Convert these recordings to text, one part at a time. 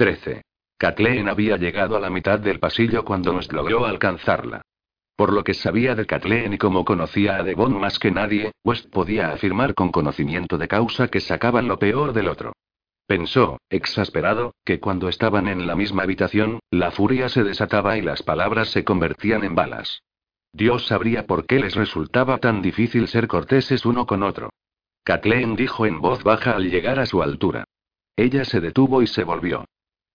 13. Kathleen había llegado a la mitad del pasillo cuando West logró alcanzarla. Por lo que sabía de Kathleen y como conocía a Devon más que nadie, West podía afirmar con conocimiento de causa que sacaban lo peor del otro. Pensó, exasperado, que cuando estaban en la misma habitación, la furia se desataba y las palabras se convertían en balas. Dios sabría por qué les resultaba tan difícil ser corteses uno con otro. Kathleen dijo en voz baja al llegar a su altura. Ella se detuvo y se volvió.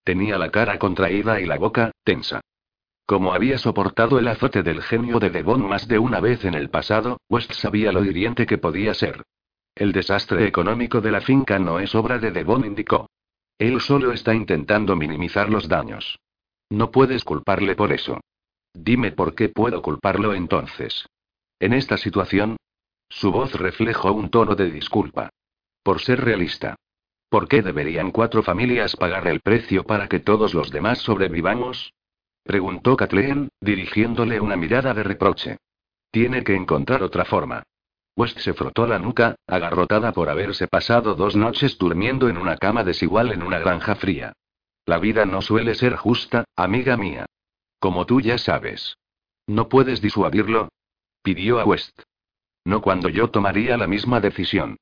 Tenía la cara contraída y la boca, tensa. Como había soportado el azote del genio de Devon más de una vez en el pasado, West sabía lo hiriente que podía ser. El desastre económico de la finca no es obra de Devon, indicó. Él solo está intentando minimizar los daños. No puedes culparle por eso. Dime por qué puedo culparlo entonces. En esta situación, su voz reflejó un tono de disculpa. Por ser realista. ¿Por qué deberían cuatro familias pagar el precio para que todos los demás sobrevivamos? Preguntó Kathleen, dirigiéndole una mirada de reproche. Tiene que encontrar otra forma. West se frotó la nuca, agarrotada por haberse pasado dos noches durmiendo en una cama desigual en una granja fría. La vida no suele ser justa, amiga mía. Como tú ya sabes. ¿No puedes disuadirlo? Pidió a West. No cuando yo tomaría la misma decisión.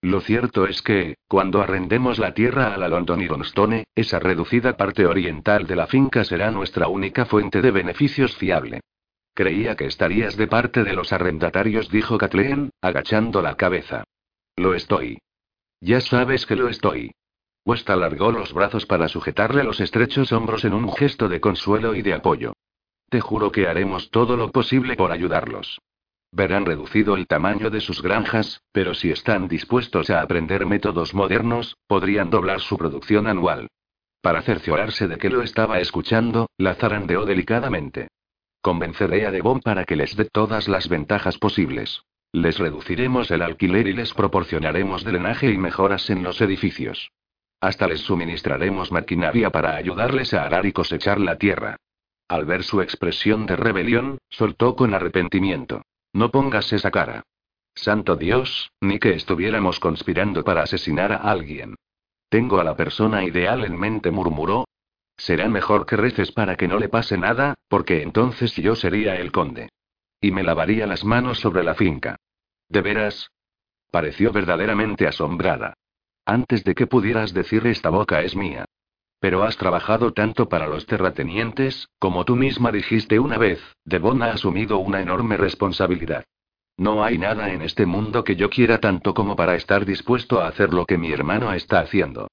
Lo cierto es que, cuando arrendemos la tierra a la London Ironstone, esa reducida parte oriental de la finca será nuestra única fuente de beneficios fiable. Creía que estarías de parte de los arrendatarios, dijo Kathleen, agachando la cabeza. Lo estoy. Ya sabes que lo estoy. West alargó los brazos para sujetarle los estrechos hombros en un gesto de consuelo y de apoyo. Te juro que haremos todo lo posible por ayudarlos. Verán reducido el tamaño de sus granjas, pero si están dispuestos a aprender métodos modernos, podrían doblar su producción anual. Para cerciorarse de que lo estaba escuchando, la zarandeó delicadamente. Convenceré a Devon para que les dé todas las ventajas posibles. Les reduciremos el alquiler y les proporcionaremos drenaje y mejoras en los edificios. Hasta les suministraremos maquinaria para ayudarles a arar y cosechar la tierra. Al ver su expresión de rebelión, soltó con arrepentimiento. No pongas esa cara. Santo Dios, ni que estuviéramos conspirando para asesinar a alguien. Tengo a la persona ideal en mente, murmuró. Será mejor que reces para que no le pase nada, porque entonces yo sería el conde. Y me lavaría las manos sobre la finca. ¿De veras? Pareció verdaderamente asombrada. Antes de que pudieras decir esta boca es mía. Pero has trabajado tanto para los terratenientes, como tú misma dijiste una vez, Devon ha asumido una enorme responsabilidad. No hay nada en este mundo que yo quiera tanto como para estar dispuesto a hacer lo que mi hermano está haciendo.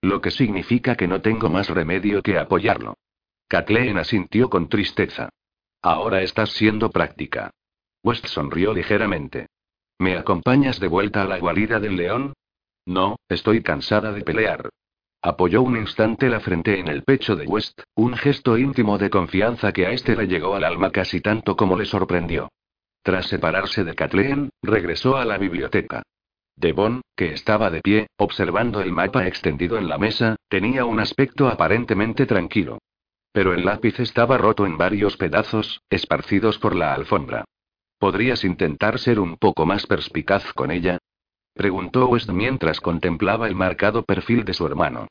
Lo que significa que no tengo más remedio que apoyarlo. Kathleen asintió con tristeza. Ahora estás siendo práctica. West sonrió ligeramente. ¿Me acompañas de vuelta a la guarida del león? No, estoy cansada de pelear. Apoyó un instante la frente en el pecho de West, un gesto íntimo de confianza que a este le llegó al alma casi tanto como le sorprendió. Tras separarse de Kathleen, regresó a la biblioteca. Devon, que estaba de pie, observando el mapa extendido en la mesa, tenía un aspecto aparentemente tranquilo. Pero el lápiz estaba roto en varios pedazos, esparcidos por la alfombra. ¿Podrías intentar ser un poco más perspicaz con ella? Preguntó West mientras contemplaba el marcado perfil de su hermano.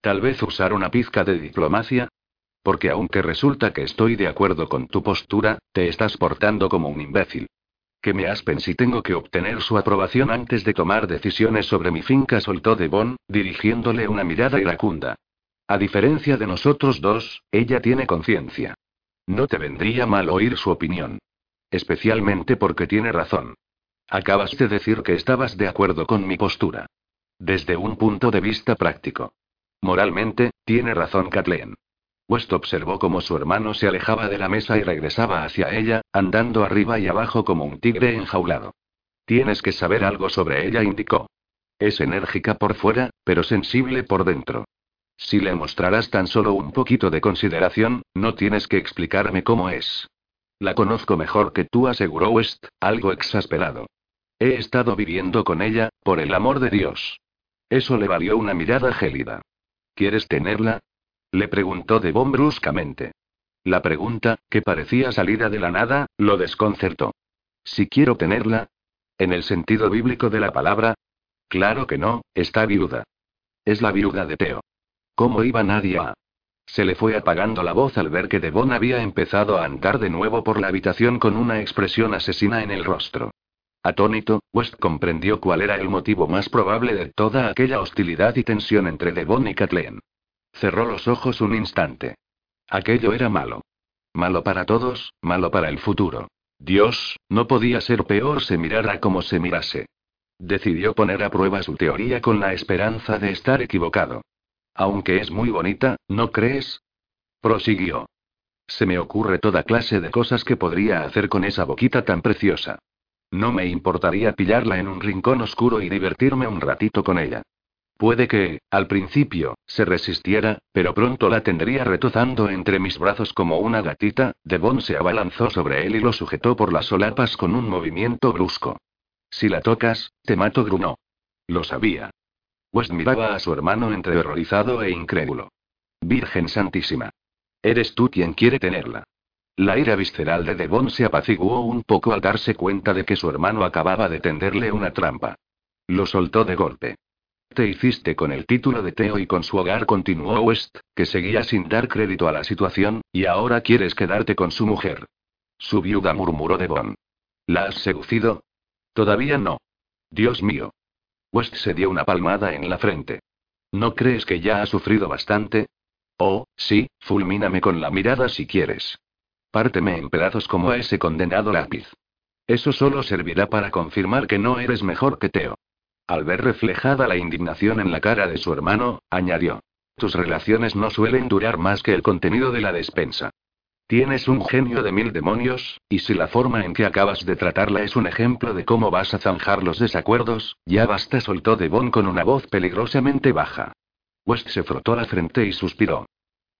Tal vez usar una pizca de diplomacia. Porque aunque resulta que estoy de acuerdo con tu postura, te estás portando como un imbécil. Que me aspen si tengo que obtener su aprobación antes de tomar decisiones sobre mi finca, soltó Devon, dirigiéndole una mirada iracunda. A diferencia de nosotros dos, ella tiene conciencia. No te vendría mal oír su opinión. Especialmente porque tiene razón. Acabas de decir que estabas de acuerdo con mi postura. Desde un punto de vista práctico. Moralmente, tiene razón Kathleen. West observó cómo su hermano se alejaba de la mesa y regresaba hacia ella, andando arriba y abajo como un tigre enjaulado. Tienes que saber algo sobre ella, indicó. Es enérgica por fuera, pero sensible por dentro. Si le mostrarás tan solo un poquito de consideración, no tienes que explicarme cómo es. La conozco mejor que tú, aseguró West, algo exasperado. He estado viviendo con ella, por el amor de Dios. Eso le valió una mirada gélida. ¿Quieres tenerla? Le preguntó Devon bruscamente. La pregunta, que parecía salida de la nada, lo desconcertó. Si quiero tenerla. ¿En el sentido bíblico de la palabra? Claro que no, está viuda. Es la viuda de Teo. ¿Cómo iba nadie a? Se le fue apagando la voz al ver que Devon había empezado a andar de nuevo por la habitación con una expresión asesina en el rostro. Atónito, West comprendió cuál era el motivo más probable de toda aquella hostilidad y tensión entre Devon y Kathleen. Cerró los ojos un instante. Aquello era malo. Malo para todos, malo para el futuro. Dios, no podía ser peor se mirara como se mirase. Decidió poner a prueba su teoría con la esperanza de estar equivocado. Aunque es muy bonita, ¿no crees? Prosiguió. Se me ocurre toda clase de cosas que podría hacer con esa boquita tan preciosa. No me importaría pillarla en un rincón oscuro y divertirme un ratito con ella. Puede que, al principio, se resistiera, pero pronto la tendría retozando entre mis brazos como una gatita. Devon se abalanzó sobre él y lo sujetó por las solapas con un movimiento brusco. Si la tocas, te mato, grunó. Lo sabía. West miraba a su hermano entre horrorizado e incrédulo. Virgen Santísima. Eres tú quien quiere tenerla. La ira visceral de Devon se apaciguó un poco al darse cuenta de que su hermano acababa de tenderle una trampa. Lo soltó de golpe. Te hiciste con el título de Teo y con su hogar, continuó West, que seguía sin dar crédito a la situación, y ahora quieres quedarte con su mujer. Su viuda murmuró Devon. ¿La has seducido? Todavía no. Dios mío. West se dio una palmada en la frente. ¿No crees que ya ha sufrido bastante? Oh, sí, fulmíname con la mirada si quieres. Párteme en pedazos como a ese condenado lápiz. Eso solo servirá para confirmar que no eres mejor que Teo. Al ver reflejada la indignación en la cara de su hermano, añadió. Tus relaciones no suelen durar más que el contenido de la despensa. Tienes un genio de mil demonios, y si la forma en que acabas de tratarla es un ejemplo de cómo vas a zanjar los desacuerdos, ya basta, soltó Devon con una voz peligrosamente baja. West se frotó la frente y suspiró.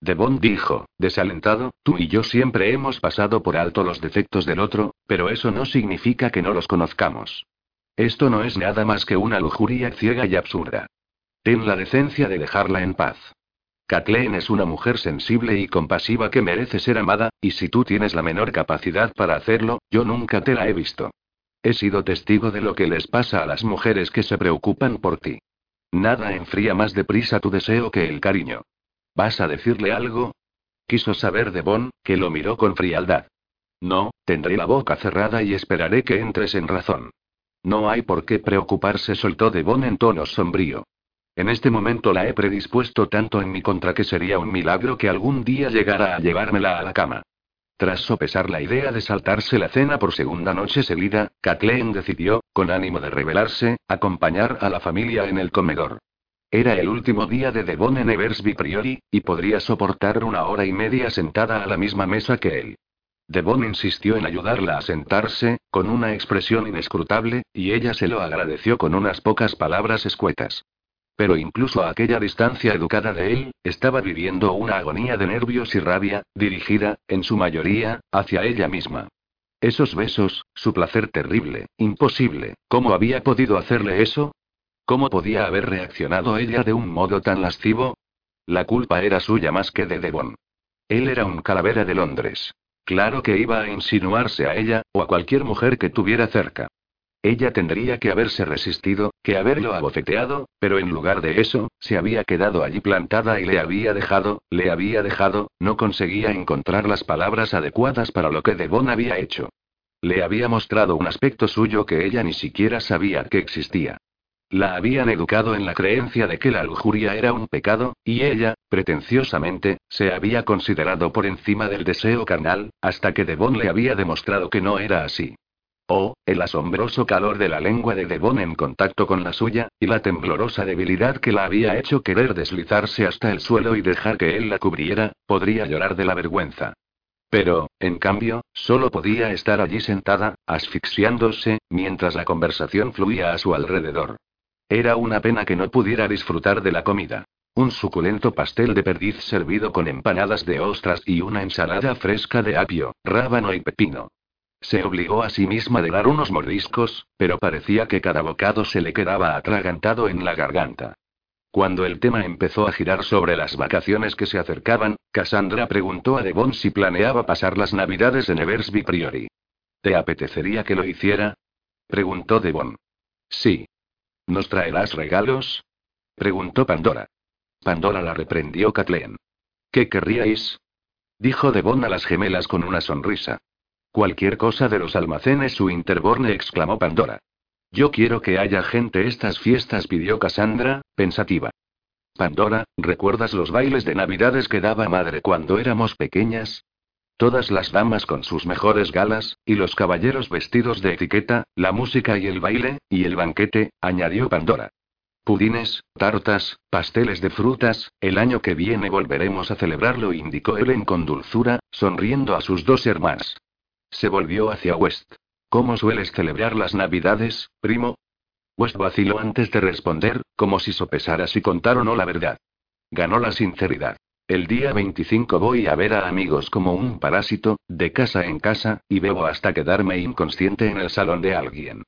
Devon dijo, desalentado, tú y yo siempre hemos pasado por alto los defectos del otro, pero eso no significa que no los conozcamos. Esto no es nada más que una lujuria ciega y absurda. Ten la decencia de dejarla en paz. Kathleen es una mujer sensible y compasiva que merece ser amada, y si tú tienes la menor capacidad para hacerlo, yo nunca te la he visto. He sido testigo de lo que les pasa a las mujeres que se preocupan por ti. Nada enfría más deprisa tu deseo que el cariño. ¿Vas a decirle algo? Quiso saber de Bon, que lo miró con frialdad. No, tendré la boca cerrada y esperaré que entres en razón. No hay por qué preocuparse, soltó Devon en tono sombrío. En este momento la he predispuesto tanto en mi contra que sería un milagro que algún día llegara a llevármela a la cama. Tras sopesar la idea de saltarse la cena por segunda noche seguida, Kathleen decidió, con ánimo de rebelarse, acompañar a la familia en el comedor. Era el último día de Devon en Eversby Priori, y podría soportar una hora y media sentada a la misma mesa que él. Devon insistió en ayudarla a sentarse, con una expresión inescrutable, y ella se lo agradeció con unas pocas palabras escuetas. Pero incluso a aquella distancia educada de él, estaba viviendo una agonía de nervios y rabia, dirigida, en su mayoría, hacia ella misma. Esos besos, su placer terrible, imposible, ¿cómo había podido hacerle eso? ¿Cómo podía haber reaccionado ella de un modo tan lascivo? La culpa era suya más que de Devon. Él era un calavera de Londres. Claro que iba a insinuarse a ella, o a cualquier mujer que tuviera cerca. Ella tendría que haberse resistido, que haberlo abofeteado, pero en lugar de eso, se había quedado allí plantada y le había dejado, le había dejado, no conseguía encontrar las palabras adecuadas para lo que Devon había hecho. Le había mostrado un aspecto suyo que ella ni siquiera sabía que existía. La habían educado en la creencia de que la lujuria era un pecado, y ella, pretenciosamente, se había considerado por encima del deseo carnal, hasta que Devon le había demostrado que no era así. Oh, el asombroso calor de la lengua de Devon en contacto con la suya, y la temblorosa debilidad que la había hecho querer deslizarse hasta el suelo y dejar que él la cubriera, podría llorar de la vergüenza. Pero, en cambio, solo podía estar allí sentada, asfixiándose, mientras la conversación fluía a su alrededor. Era una pena que no pudiera disfrutar de la comida. Un suculento pastel de perdiz servido con empanadas de ostras y una ensalada fresca de apio, rábano y pepino. Se obligó a sí misma de dar unos mordiscos, pero parecía que cada bocado se le quedaba atragantado en la garganta. Cuando el tema empezó a girar sobre las vacaciones que se acercaban, Cassandra preguntó a Devon si planeaba pasar las navidades en Eversby Priori. ¿Te apetecería que lo hiciera? preguntó Devon. Sí. ¿Nos traerás regalos? preguntó Pandora. Pandora la reprendió Kathleen. ¿Qué querríais? Dijo Devon a las gemelas con una sonrisa. Cualquier cosa de los almacenes su interborne exclamó Pandora. Yo quiero que haya gente estas fiestas, pidió Cassandra, pensativa. Pandora, ¿recuerdas los bailes de Navidades que daba madre cuando éramos pequeñas? Todas las damas con sus mejores galas, y los caballeros vestidos de etiqueta, la música y el baile, y el banquete, añadió Pandora. Pudines, tartas, pasteles de frutas, el año que viene volveremos a celebrarlo, indicó Ellen con dulzura, sonriendo a sus dos hermanas. Se volvió hacia West. ¿Cómo sueles celebrar las Navidades, primo? West vaciló antes de responder, como si sopesara si contar o no la verdad. Ganó la sinceridad. El día 25 voy a ver a amigos como un parásito, de casa en casa, y bebo hasta quedarme inconsciente en el salón de alguien.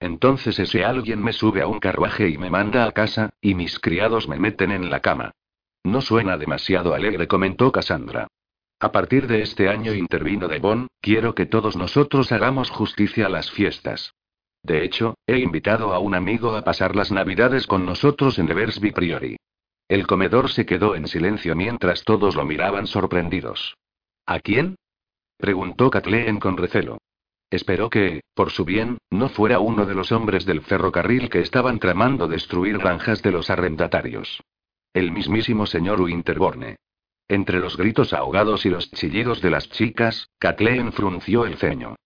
Entonces ese alguien me sube a un carruaje y me manda a casa, y mis criados me meten en la cama. No suena demasiado alegre, comentó Cassandra. A partir de este año intervino Devon, quiero que todos nosotros hagamos justicia a las fiestas. De hecho, he invitado a un amigo a pasar las navidades con nosotros en Eversby Priori. El comedor se quedó en silencio mientras todos lo miraban sorprendidos. ¿A quién? preguntó Kathleen con recelo. Esperó que, por su bien, no fuera uno de los hombres del ferrocarril que estaban tramando destruir granjas de los arrendatarios. El mismísimo señor Winterborne. Entre los gritos ahogados y los chillidos de las chicas, Kathleen frunció el ceño.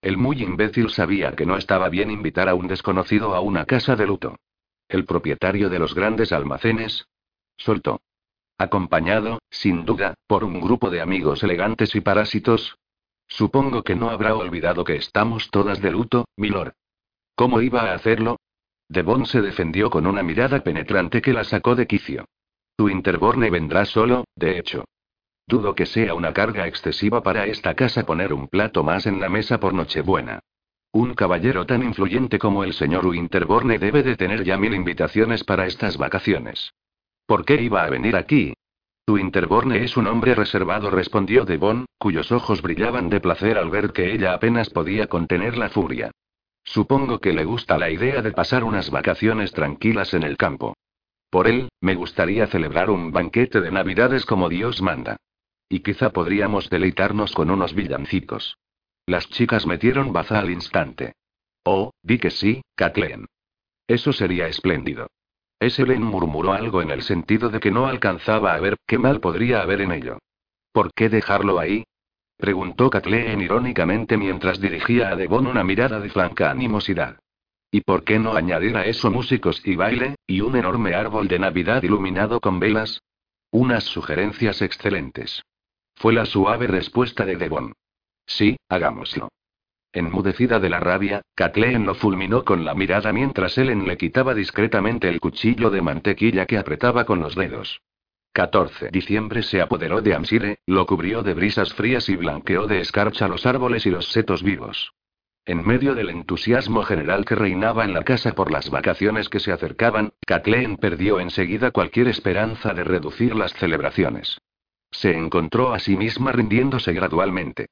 El muy imbécil sabía que no estaba bien invitar a un desconocido a una casa de luto. El propietario de los grandes almacenes. Soltó. Acompañado, sin duda, por un grupo de amigos elegantes y parásitos. Supongo que no habrá olvidado que estamos todas de luto, milord. ¿Cómo iba a hacerlo? Devon se defendió con una mirada penetrante que la sacó de quicio. Tu Interborne vendrá solo, de hecho. Dudo que sea una carga excesiva para esta casa poner un plato más en la mesa por Nochebuena. Un caballero tan influyente como el señor Winterborne debe de tener ya mil invitaciones para estas vacaciones. ¿Por qué iba a venir aquí? Tu Interborne es un hombre reservado, respondió Devon, cuyos ojos brillaban de placer al ver que ella apenas podía contener la furia. Supongo que le gusta la idea de pasar unas vacaciones tranquilas en el campo. Por él, me gustaría celebrar un banquete de Navidades como Dios manda. Y quizá podríamos deleitarnos con unos villancicos. Las chicas metieron baza al instante. Oh, di que sí, Kathleen. Eso sería espléndido. Ellen murmuró algo en el sentido de que no alcanzaba a ver qué mal podría haber en ello. ¿Por qué dejarlo ahí? preguntó Kathleen irónicamente mientras dirigía a Devon una mirada de franca animosidad. ¿Y por qué no añadir a eso músicos y baile, y un enorme árbol de Navidad iluminado con velas? Unas sugerencias excelentes. Fue la suave respuesta de Devon. Sí, hagámoslo. Enmudecida de la rabia, Kathleen lo fulminó con la mirada mientras Ellen le quitaba discretamente el cuchillo de mantequilla que apretaba con los dedos. 14. Diciembre se apoderó de Amsire, lo cubrió de brisas frías y blanqueó de escarcha los árboles y los setos vivos. En medio del entusiasmo general que reinaba en la casa por las vacaciones que se acercaban, Kathleen perdió enseguida cualquier esperanza de reducir las celebraciones. Se encontró a sí misma rindiéndose gradualmente.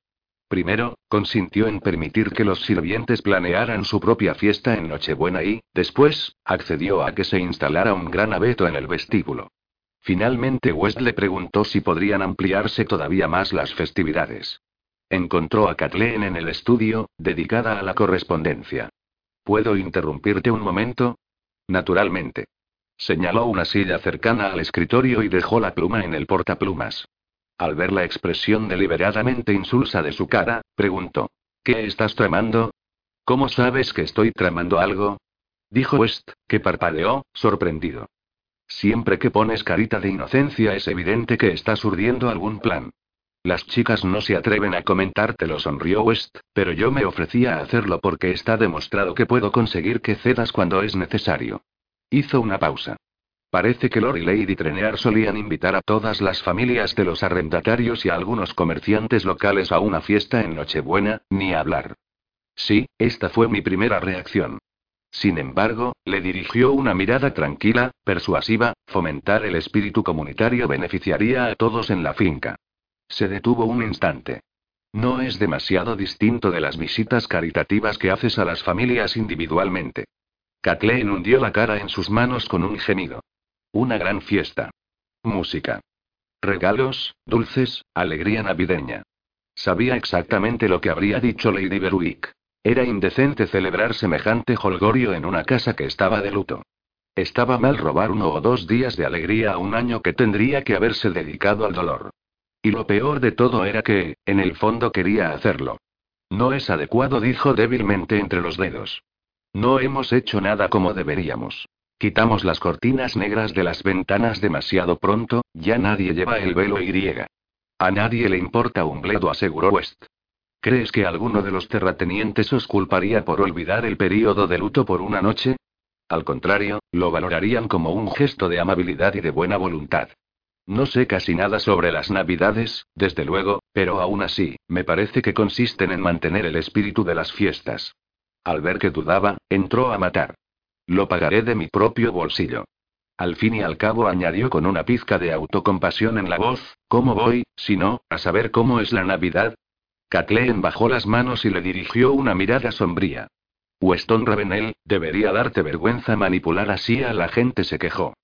Primero, consintió en permitir que los sirvientes planearan su propia fiesta en Nochebuena y, después, accedió a que se instalara un gran abeto en el vestíbulo. Finalmente West le preguntó si podrían ampliarse todavía más las festividades. Encontró a Kathleen en el estudio, dedicada a la correspondencia. ¿Puedo interrumpirte un momento? Naturalmente. Señaló una silla cercana al escritorio y dejó la pluma en el portaplumas. Al ver la expresión deliberadamente insulsa de su cara, preguntó: ¿Qué estás tramando? ¿Cómo sabes que estoy tramando algo? Dijo West, que parpadeó, sorprendido. Siempre que pones carita de inocencia es evidente que estás urdiendo algún plan. Las chicas no se atreven a comentártelo, sonrió West, pero yo me ofrecía a hacerlo porque está demostrado que puedo conseguir que cedas cuando es necesario. Hizo una pausa. Parece que Lord y Lady Trenear solían invitar a todas las familias de los arrendatarios y a algunos comerciantes locales a una fiesta en Nochebuena, ni hablar. Sí, esta fue mi primera reacción. Sin embargo, le dirigió una mirada tranquila, persuasiva, fomentar el espíritu comunitario beneficiaría a todos en la finca. Se detuvo un instante. No es demasiado distinto de las visitas caritativas que haces a las familias individualmente. Kathleen hundió la cara en sus manos con un gemido. Una gran fiesta. música. Regalos, dulces, alegría navideña. Sabía exactamente lo que habría dicho Lady Berwick. Era indecente celebrar semejante holgorio en una casa que estaba de luto. Estaba mal robar uno o dos días de alegría a un año que tendría que haberse dedicado al dolor. Y lo peor de todo era que, en el fondo quería hacerlo. No es adecuado, dijo débilmente entre los dedos. No hemos hecho nada como deberíamos. Quitamos las cortinas negras de las ventanas demasiado pronto, ya nadie lleva el velo y. A nadie le importa un bledo, aseguró West. ¿Crees que alguno de los terratenientes os culparía por olvidar el período de luto por una noche? Al contrario, lo valorarían como un gesto de amabilidad y de buena voluntad. No sé casi nada sobre las navidades, desde luego, pero aún así, me parece que consisten en mantener el espíritu de las fiestas. Al ver que dudaba, entró a matar. Lo pagaré de mi propio bolsillo. Al fin y al cabo añadió con una pizca de autocompasión en la voz, ¿cómo voy, si no, a saber cómo es la Navidad? Kathleen bajó las manos y le dirigió una mirada sombría. Weston Ravenel, debería darte vergüenza manipular así a la gente, se quejó.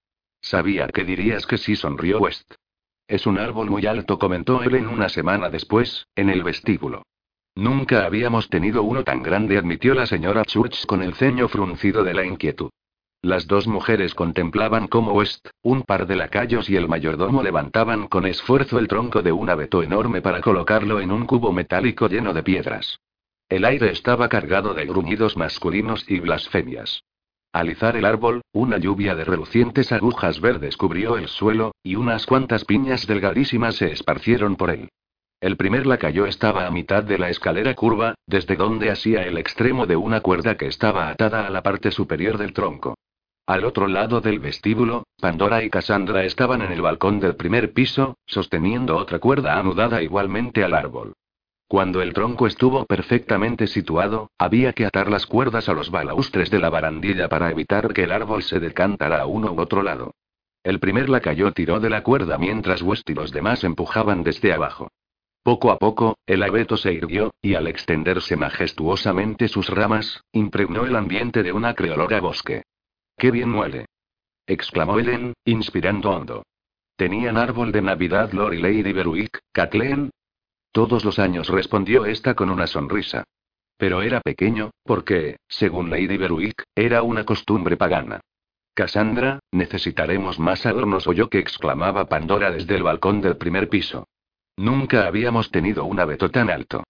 Sabía que dirías que sí, sonrió West. Es un árbol muy alto, comentó él en una semana después, en el vestíbulo. Nunca habíamos tenido uno tan grande, admitió la señora Church con el ceño fruncido de la inquietud. Las dos mujeres contemplaban cómo West, un par de lacayos y el mayordomo levantaban con esfuerzo el tronco de un abeto enorme para colocarlo en un cubo metálico lleno de piedras. El aire estaba cargado de gruñidos masculinos y blasfemias. Al izar el árbol, una lluvia de relucientes agujas verdes cubrió el suelo, y unas cuantas piñas delgadísimas se esparcieron por él. El primer lacayo estaba a mitad de la escalera curva, desde donde hacía el extremo de una cuerda que estaba atada a la parte superior del tronco. Al otro lado del vestíbulo, Pandora y Cassandra estaban en el balcón del primer piso, sosteniendo otra cuerda anudada igualmente al árbol. Cuando el tronco estuvo perfectamente situado, había que atar las cuerdas a los balaustres de la barandilla para evitar que el árbol se decantara a uno u otro lado. El primer lacayo tiró de la cuerda mientras West y los demás empujaban desde abajo. Poco a poco, el abeto se irguió, y al extenderse majestuosamente sus ramas, impregnó el ambiente de un acre bosque. ¡Qué bien muele! exclamó Ellen, inspirando hondo. ¿Tenían árbol de Navidad Lord y Lady Berwick, Kathleen? Todos los años respondió esta con una sonrisa. Pero era pequeño, porque, según Lady Berwick, era una costumbre pagana. Cassandra, necesitaremos más adornos o yo que exclamaba Pandora desde el balcón del primer piso. Nunca habíamos tenido un abeto tan alto.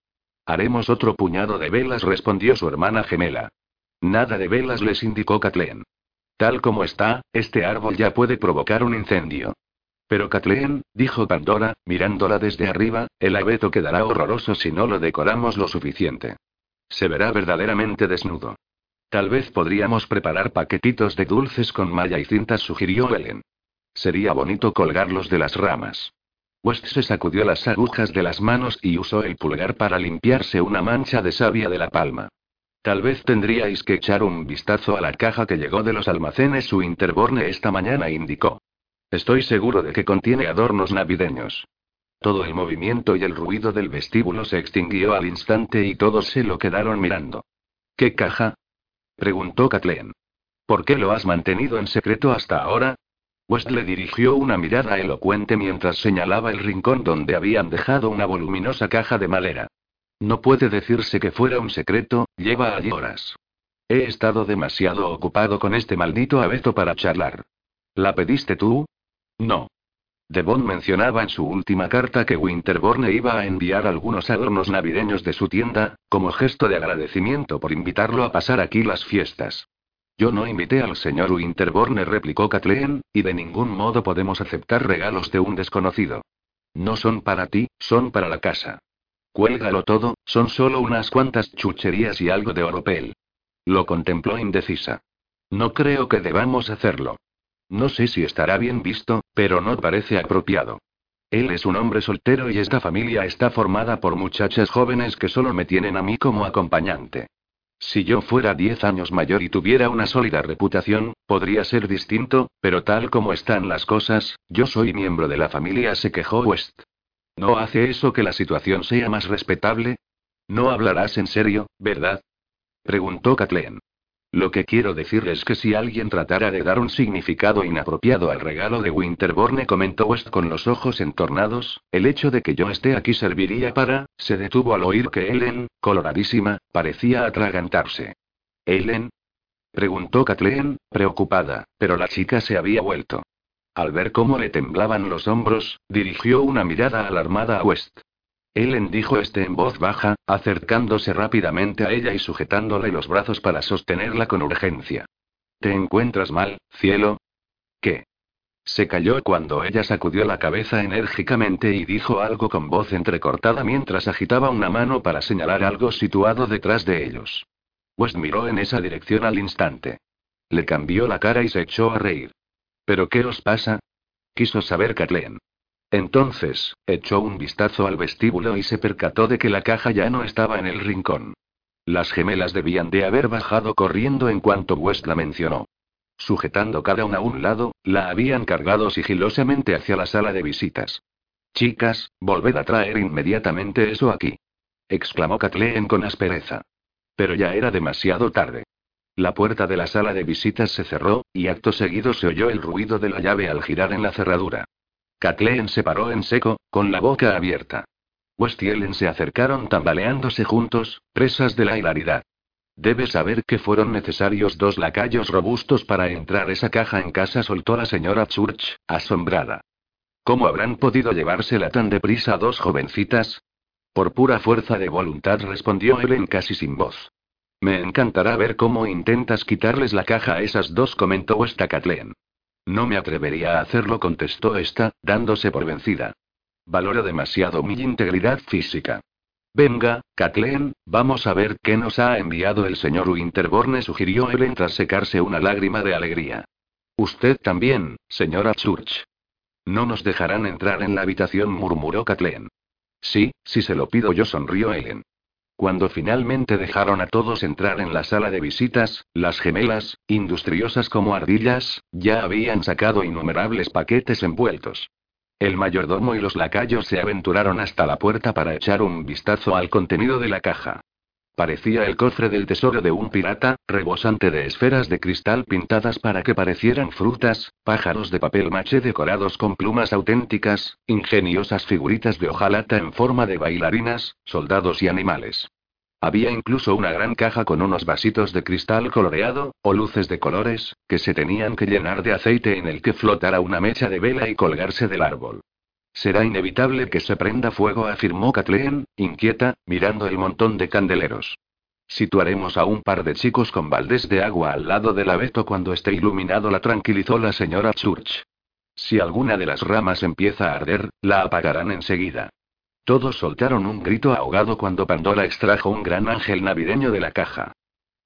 Haremos otro puñado de velas, respondió su hermana gemela. Nada de velas, les indicó Kathleen. Tal como está, este árbol ya puede provocar un incendio. Pero Kathleen, dijo Pandora, mirándola desde arriba, el abeto quedará horroroso si no lo decoramos lo suficiente. Se verá verdaderamente desnudo. Tal vez podríamos preparar paquetitos de dulces con malla y cintas, sugirió Ellen. Sería bonito colgarlos de las ramas. West se sacudió las agujas de las manos y usó el pulgar para limpiarse una mancha de savia de la palma. Tal vez tendríais que echar un vistazo a la caja que llegó de los almacenes su Interborne esta mañana, indicó. Estoy seguro de que contiene adornos navideños. Todo el movimiento y el ruido del vestíbulo se extinguió al instante y todos se lo quedaron mirando. ¿Qué caja? preguntó Kathleen. ¿Por qué lo has mantenido en secreto hasta ahora? West le dirigió una mirada elocuente mientras señalaba el rincón donde habían dejado una voluminosa caja de madera. No puede decirse que fuera un secreto, lleva allí horas. He estado demasiado ocupado con este maldito abeto para charlar. ¿La pediste tú? No. Devon mencionaba en su última carta que Winterborne iba a enviar algunos adornos navideños de su tienda, como gesto de agradecimiento por invitarlo a pasar aquí las fiestas. Yo no invité al señor Winterborne, replicó Kathleen, y de ningún modo podemos aceptar regalos de un desconocido. No son para ti, son para la casa. Cuélgalo todo, son solo unas cuantas chucherías y algo de oropel. Lo contempló indecisa. No creo que debamos hacerlo. No sé si estará bien visto, pero no parece apropiado. Él es un hombre soltero y esta familia está formada por muchachas jóvenes que solo me tienen a mí como acompañante. Si yo fuera diez años mayor y tuviera una sólida reputación, podría ser distinto, pero tal como están las cosas, yo soy miembro de la familia, se quejó West. ¿No hace eso que la situación sea más respetable? No hablarás en serio, ¿verdad? preguntó Kathleen. Lo que quiero decir es que si alguien tratara de dar un significado inapropiado al regalo de Winterborne, comentó West con los ojos entornados, el hecho de que yo esté aquí serviría para. Se detuvo al oír que Ellen, coloradísima, parecía atragantarse. ¿Ellen? preguntó Kathleen, preocupada, pero la chica se había vuelto. Al ver cómo le temblaban los hombros, dirigió una mirada alarmada a West. Ellen dijo este en voz baja, acercándose rápidamente a ella y sujetándole los brazos para sostenerla con urgencia. ¿Te encuentras mal, cielo? ¿Qué? Se calló cuando ella sacudió la cabeza enérgicamente y dijo algo con voz entrecortada mientras agitaba una mano para señalar algo situado detrás de ellos. West miró en esa dirección al instante. Le cambió la cara y se echó a reír. ¿Pero qué os pasa? Quiso saber Kathleen. Entonces, echó un vistazo al vestíbulo y se percató de que la caja ya no estaba en el rincón. Las gemelas debían de haber bajado corriendo en cuanto West la mencionó. Sujetando cada una a un lado, la habían cargado sigilosamente hacia la sala de visitas. Chicas, volved a traer inmediatamente eso aquí. exclamó Kathleen con aspereza. Pero ya era demasiado tarde. La puerta de la sala de visitas se cerró, y acto seguido se oyó el ruido de la llave al girar en la cerradura. Kathleen se paró en seco, con la boca abierta. West y Ellen se acercaron tambaleándose juntos, presas de la hilaridad. Debes saber que fueron necesarios dos lacayos robustos para entrar esa caja en casa, soltó la señora Church, asombrada. ¿Cómo habrán podido llevársela tan deprisa dos jovencitas? Por pura fuerza de voluntad respondió Ellen casi sin voz. Me encantará ver cómo intentas quitarles la caja a esas dos, comentó West a Kathleen. No me atrevería a hacerlo, contestó esta, dándose por vencida. Valoro demasiado mi integridad física. Venga, Kathleen, vamos a ver qué nos ha enviado el señor Winterborne, sugirió Ellen tras secarse una lágrima de alegría. Usted también, señora Church. No nos dejarán entrar en la habitación, murmuró Kathleen. Sí, si se lo pido yo, sonrió Ellen. Cuando finalmente dejaron a todos entrar en la sala de visitas, las gemelas, industriosas como ardillas, ya habían sacado innumerables paquetes envueltos. El mayordomo y los lacayos se aventuraron hasta la puerta para echar un vistazo al contenido de la caja. Parecía el cofre del tesoro de un pirata, rebosante de esferas de cristal pintadas para que parecieran frutas, pájaros de papel maché decorados con plumas auténticas, ingeniosas figuritas de hojalata en forma de bailarinas, soldados y animales. Había incluso una gran caja con unos vasitos de cristal coloreado, o luces de colores, que se tenían que llenar de aceite en el que flotara una mecha de vela y colgarse del árbol. Será inevitable que se prenda fuego, afirmó Kathleen, inquieta, mirando el montón de candeleros. Situaremos a un par de chicos con baldes de agua al lado del abeto cuando esté iluminado, la tranquilizó la señora Church. Si alguna de las ramas empieza a arder, la apagarán enseguida. Todos soltaron un grito ahogado cuando Pandora extrajo un gran ángel navideño de la caja.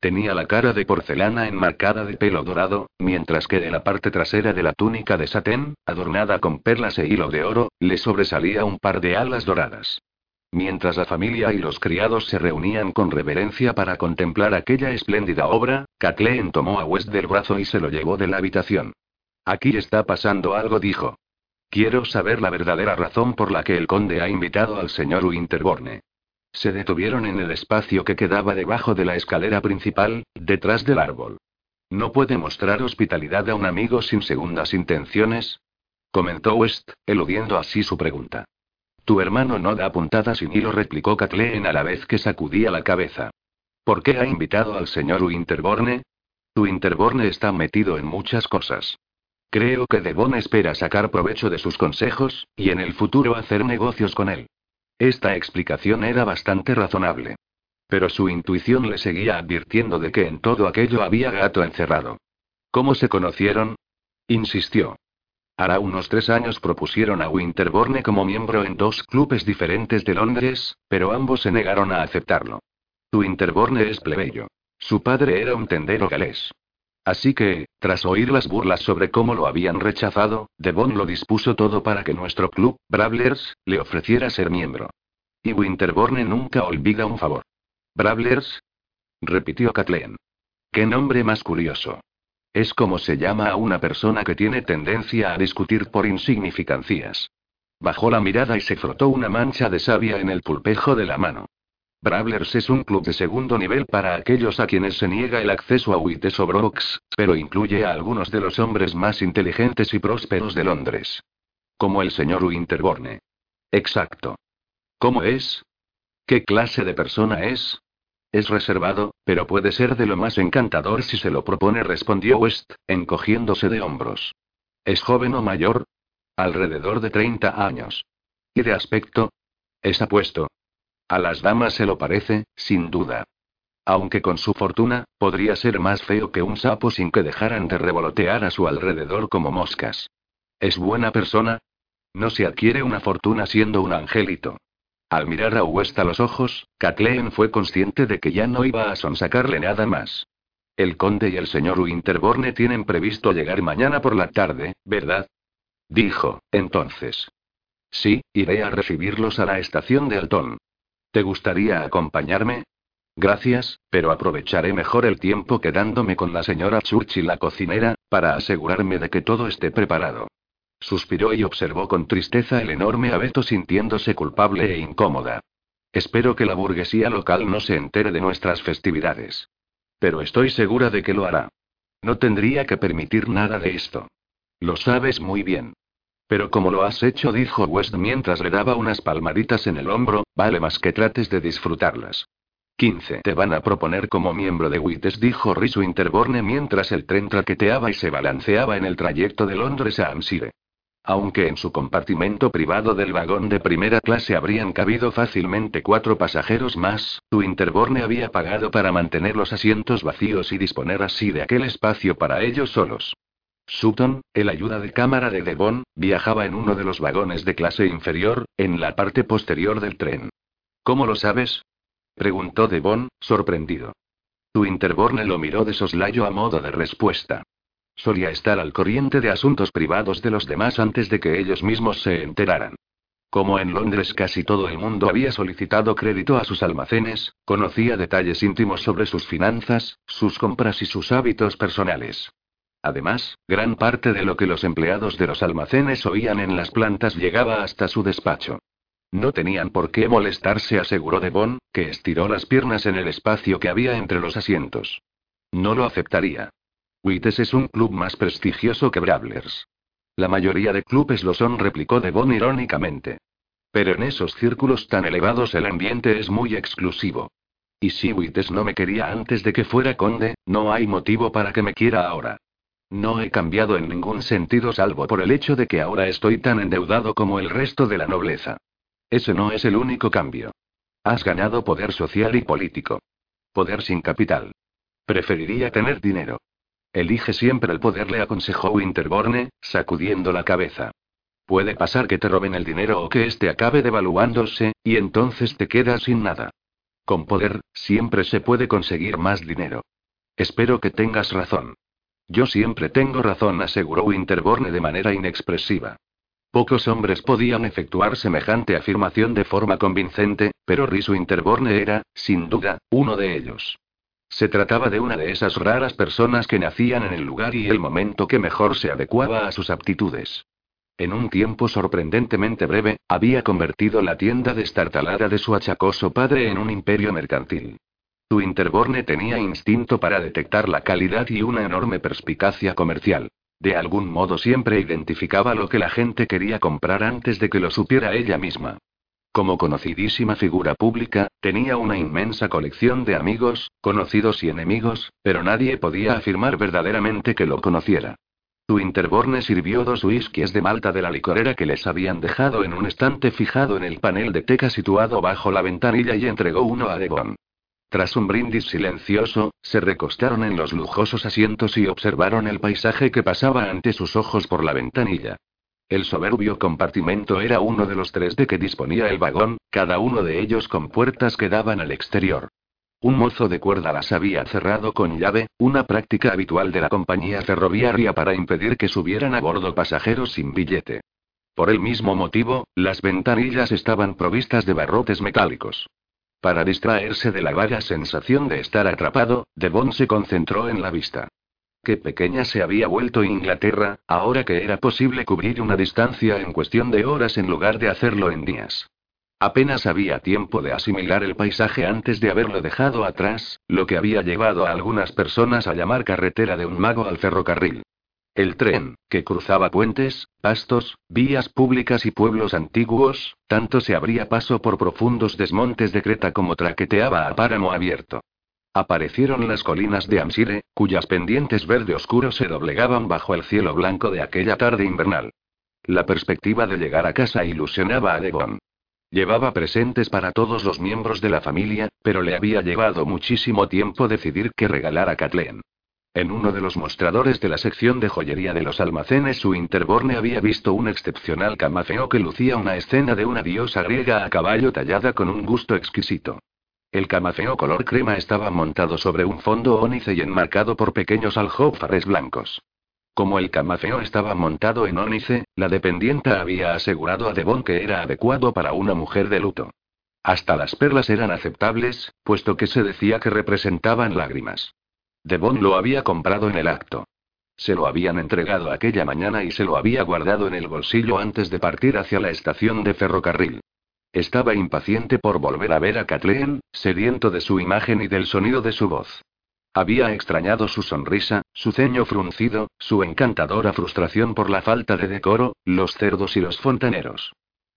Tenía la cara de porcelana enmarcada de pelo dorado, mientras que de la parte trasera de la túnica de satén, adornada con perlas e hilo de oro, le sobresalía un par de alas doradas. Mientras la familia y los criados se reunían con reverencia para contemplar aquella espléndida obra, Kathleen tomó a West del brazo y se lo llevó de la habitación. Aquí está pasando algo, dijo. Quiero saber la verdadera razón por la que el conde ha invitado al señor Winterborne. Se detuvieron en el espacio que quedaba debajo de la escalera principal, detrás del árbol. ¿No puede mostrar hospitalidad a un amigo sin segundas intenciones? comentó West, eludiendo así su pregunta. Tu hermano no da puntadas sin hilo, replicó Kathleen a la vez que sacudía la cabeza. ¿Por qué ha invitado al señor Winterborne? Winterborne está metido en muchas cosas. Creo que Devon espera sacar provecho de sus consejos, y en el futuro hacer negocios con él. Esta explicación era bastante razonable. Pero su intuición le seguía advirtiendo de que en todo aquello había gato encerrado. ¿Cómo se conocieron? insistió. Hará unos tres años propusieron a Winterborne como miembro en dos clubes diferentes de Londres, pero ambos se negaron a aceptarlo. Winterborne es plebeyo. Su padre era un tendero galés. Así que, tras oír las burlas sobre cómo lo habían rechazado, Devon lo dispuso todo para que nuestro club, Bravlers, le ofreciera ser miembro. Y Winterborne nunca olvida un favor. ¿Bravlers? repitió Kathleen. ¿Qué nombre más curioso? Es como se llama a una persona que tiene tendencia a discutir por insignificancias. Bajó la mirada y se frotó una mancha de savia en el pulpejo de la mano. Bravlers es un club de segundo nivel para aquellos a quienes se niega el acceso a Brooks, pero incluye a algunos de los hombres más inteligentes y prósperos de Londres. Como el señor Winterborne. Exacto. ¿Cómo es? ¿Qué clase de persona es? Es reservado, pero puede ser de lo más encantador si se lo propone, respondió West, encogiéndose de hombros. ¿Es joven o mayor? Alrededor de 30 años. ¿Y de aspecto? Es apuesto. A las damas se lo parece, sin duda. Aunque con su fortuna, podría ser más feo que un sapo sin que dejaran de revolotear a su alrededor como moscas. ¿Es buena persona? No se adquiere una fortuna siendo un angelito. Al mirar a West a los ojos, Kathleen fue consciente de que ya no iba a sonsacarle nada más. El conde y el señor Winterborne tienen previsto llegar mañana por la tarde, ¿verdad? Dijo, entonces. Sí, iré a recibirlos a la estación de Alton. ¿Te gustaría acompañarme? Gracias, pero aprovecharé mejor el tiempo quedándome con la señora Churchill la cocinera, para asegurarme de que todo esté preparado. Suspiró y observó con tristeza el enorme abeto sintiéndose culpable e incómoda. Espero que la burguesía local no se entere de nuestras festividades. Pero estoy segura de que lo hará. No tendría que permitir nada de esto. Lo sabes muy bien. Pero como lo has hecho, dijo West mientras le daba unas palmaditas en el hombro, vale más que trates de disfrutarlas. 15. Te van a proponer como miembro de WITES, dijo Risu Interborne mientras el tren traqueteaba y se balanceaba en el trayecto de Londres a Amsire. Aunque en su compartimento privado del vagón de primera clase habrían cabido fácilmente cuatro pasajeros más, su Interborne había pagado para mantener los asientos vacíos y disponer así de aquel espacio para ellos solos. Sutton, el ayuda de cámara de Devon, viajaba en uno de los vagones de clase inferior, en la parte posterior del tren. ¿Cómo lo sabes? preguntó Devon, sorprendido. Tu Interborne lo miró de soslayo a modo de respuesta. Solía estar al corriente de asuntos privados de los demás antes de que ellos mismos se enteraran. Como en Londres casi todo el mundo había solicitado crédito a sus almacenes, conocía detalles íntimos sobre sus finanzas, sus compras y sus hábitos personales. Además, gran parte de lo que los empleados de los almacenes oían en las plantas llegaba hasta su despacho. No tenían por qué molestarse, aseguró Devon, que estiró las piernas en el espacio que había entre los asientos. No lo aceptaría. Wites es un club más prestigioso que Bravlers. La mayoría de clubes lo son, replicó Devon irónicamente. Pero en esos círculos tan elevados el ambiente es muy exclusivo. Y si Wites no me quería antes de que fuera conde, no hay motivo para que me quiera ahora. No he cambiado en ningún sentido salvo por el hecho de que ahora estoy tan endeudado como el resto de la nobleza. Ese no es el único cambio. Has ganado poder social y político. Poder sin capital. Preferiría tener dinero. Elige siempre el poder, le aconsejó Winterborne, sacudiendo la cabeza. Puede pasar que te roben el dinero o que éste acabe devaluándose, y entonces te quedas sin nada. Con poder, siempre se puede conseguir más dinero. Espero que tengas razón. Yo siempre tengo razón, aseguró Winterborne de manera inexpresiva. Pocos hombres podían efectuar semejante afirmación de forma convincente, pero Risu Winterborne era, sin duda, uno de ellos. Se trataba de una de esas raras personas que nacían en el lugar y el momento que mejor se adecuaba a sus aptitudes. En un tiempo sorprendentemente breve, había convertido la tienda destartalada de su achacoso padre en un imperio mercantil. Su Interborne tenía instinto para detectar la calidad y una enorme perspicacia comercial. De algún modo siempre identificaba lo que la gente quería comprar antes de que lo supiera ella misma. Como conocidísima figura pública, tenía una inmensa colección de amigos, conocidos y enemigos, pero nadie podía afirmar verdaderamente que lo conociera. Su Interborne sirvió dos whiskies de malta de la licorera que les habían dejado en un estante fijado en el panel de teca situado bajo la ventanilla y entregó uno a Devon. Tras un brindis silencioso, se recostaron en los lujosos asientos y observaron el paisaje que pasaba ante sus ojos por la ventanilla. El soberbio compartimento era uno de los tres de que disponía el vagón, cada uno de ellos con puertas que daban al exterior. Un mozo de cuerda las había cerrado con llave, una práctica habitual de la compañía ferroviaria para impedir que subieran a bordo pasajeros sin billete. Por el mismo motivo, las ventanillas estaban provistas de barrotes metálicos. Para distraerse de la vaga sensación de estar atrapado, Devon se concentró en la vista. Qué pequeña se había vuelto Inglaterra, ahora que era posible cubrir una distancia en cuestión de horas en lugar de hacerlo en días. Apenas había tiempo de asimilar el paisaje antes de haberlo dejado atrás, lo que había llevado a algunas personas a llamar carretera de un mago al ferrocarril. El tren, que cruzaba puentes, pastos, vías públicas y pueblos antiguos, tanto se abría paso por profundos desmontes de Creta como traqueteaba a páramo abierto. Aparecieron las colinas de Amsire, cuyas pendientes verde oscuro se doblegaban bajo el cielo blanco de aquella tarde invernal. La perspectiva de llegar a casa ilusionaba a Devon. Llevaba presentes para todos los miembros de la familia, pero le había llevado muchísimo tiempo decidir qué regalar a Kathleen. En uno de los mostradores de la sección de joyería de los almacenes su Interborne había visto un excepcional camafeo que lucía una escena de una diosa griega a caballo tallada con un gusto exquisito. El camafeo color crema estaba montado sobre un fondo ónice y enmarcado por pequeños aljófares blancos. Como el camafeo estaba montado en ónice, la dependienta había asegurado a Devon que era adecuado para una mujer de luto. Hasta las perlas eran aceptables, puesto que se decía que representaban lágrimas. Devon lo había comprado en el acto. Se lo habían entregado aquella mañana y se lo había guardado en el bolsillo antes de partir hacia la estación de ferrocarril. Estaba impaciente por volver a ver a Kathleen, sediento de su imagen y del sonido de su voz. Había extrañado su sonrisa, su ceño fruncido, su encantadora frustración por la falta de decoro, los cerdos y los fontaneros.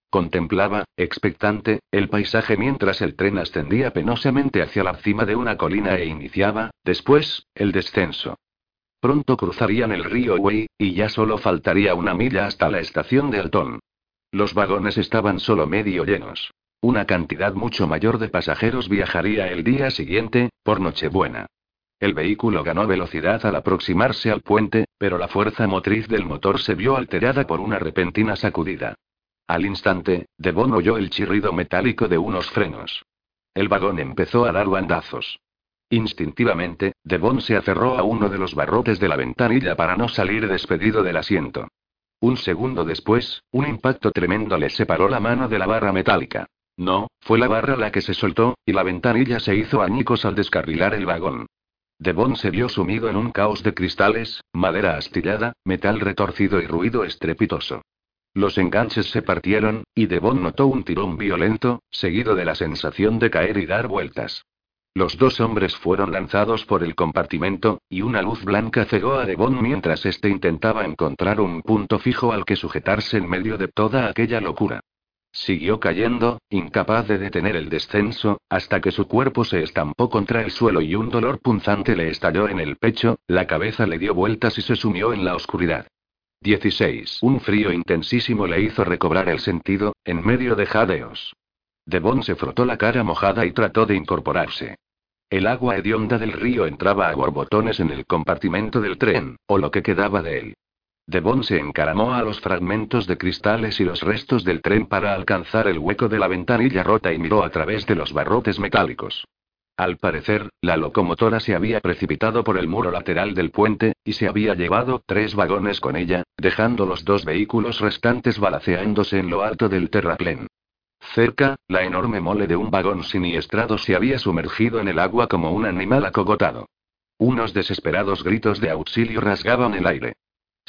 Contemplaba, expectante, el paisaje mientras el tren ascendía penosamente hacia la cima de una colina e iniciaba, después, el descenso. Pronto cruzarían el río Wei, y ya solo faltaría una milla hasta la estación de Alton. Los vagones estaban solo medio llenos. Una cantidad mucho mayor de pasajeros viajaría el día siguiente, por Nochebuena. El vehículo ganó velocidad al aproximarse al puente, pero la fuerza motriz del motor se vio alterada por una repentina sacudida. Al instante, Devon oyó el chirrido metálico de unos frenos. El vagón empezó a dar bandazos. Instintivamente, Devon se aferró a uno de los barrotes de la ventanilla para no salir despedido del asiento. Un segundo después, un impacto tremendo le separó la mano de la barra metálica. No, fue la barra la que se soltó, y la ventanilla se hizo añicos al descarrilar el vagón. Devon se vio sumido en un caos de cristales, madera astillada, metal retorcido y ruido estrepitoso. Los enganches se partieron, y Devon notó un tirón violento, seguido de la sensación de caer y dar vueltas. Los dos hombres fueron lanzados por el compartimento, y una luz blanca cegó a Devon mientras éste intentaba encontrar un punto fijo al que sujetarse en medio de toda aquella locura. Siguió cayendo, incapaz de detener el descenso, hasta que su cuerpo se estampó contra el suelo y un dolor punzante le estalló en el pecho, la cabeza le dio vueltas y se sumió en la oscuridad. 16. Un frío intensísimo le hizo recobrar el sentido, en medio de jadeos. Devon se frotó la cara mojada y trató de incorporarse. El agua hedionda del río entraba a borbotones en el compartimento del tren, o lo que quedaba de él. Devon se encaramó a los fragmentos de cristales y los restos del tren para alcanzar el hueco de la ventanilla rota y miró a través de los barrotes metálicos. Al parecer, la locomotora se había precipitado por el muro lateral del puente, y se había llevado tres vagones con ella, dejando los dos vehículos restantes balaceándose en lo alto del terraplén. Cerca, la enorme mole de un vagón siniestrado se había sumergido en el agua como un animal acogotado. Unos desesperados gritos de auxilio rasgaban el aire.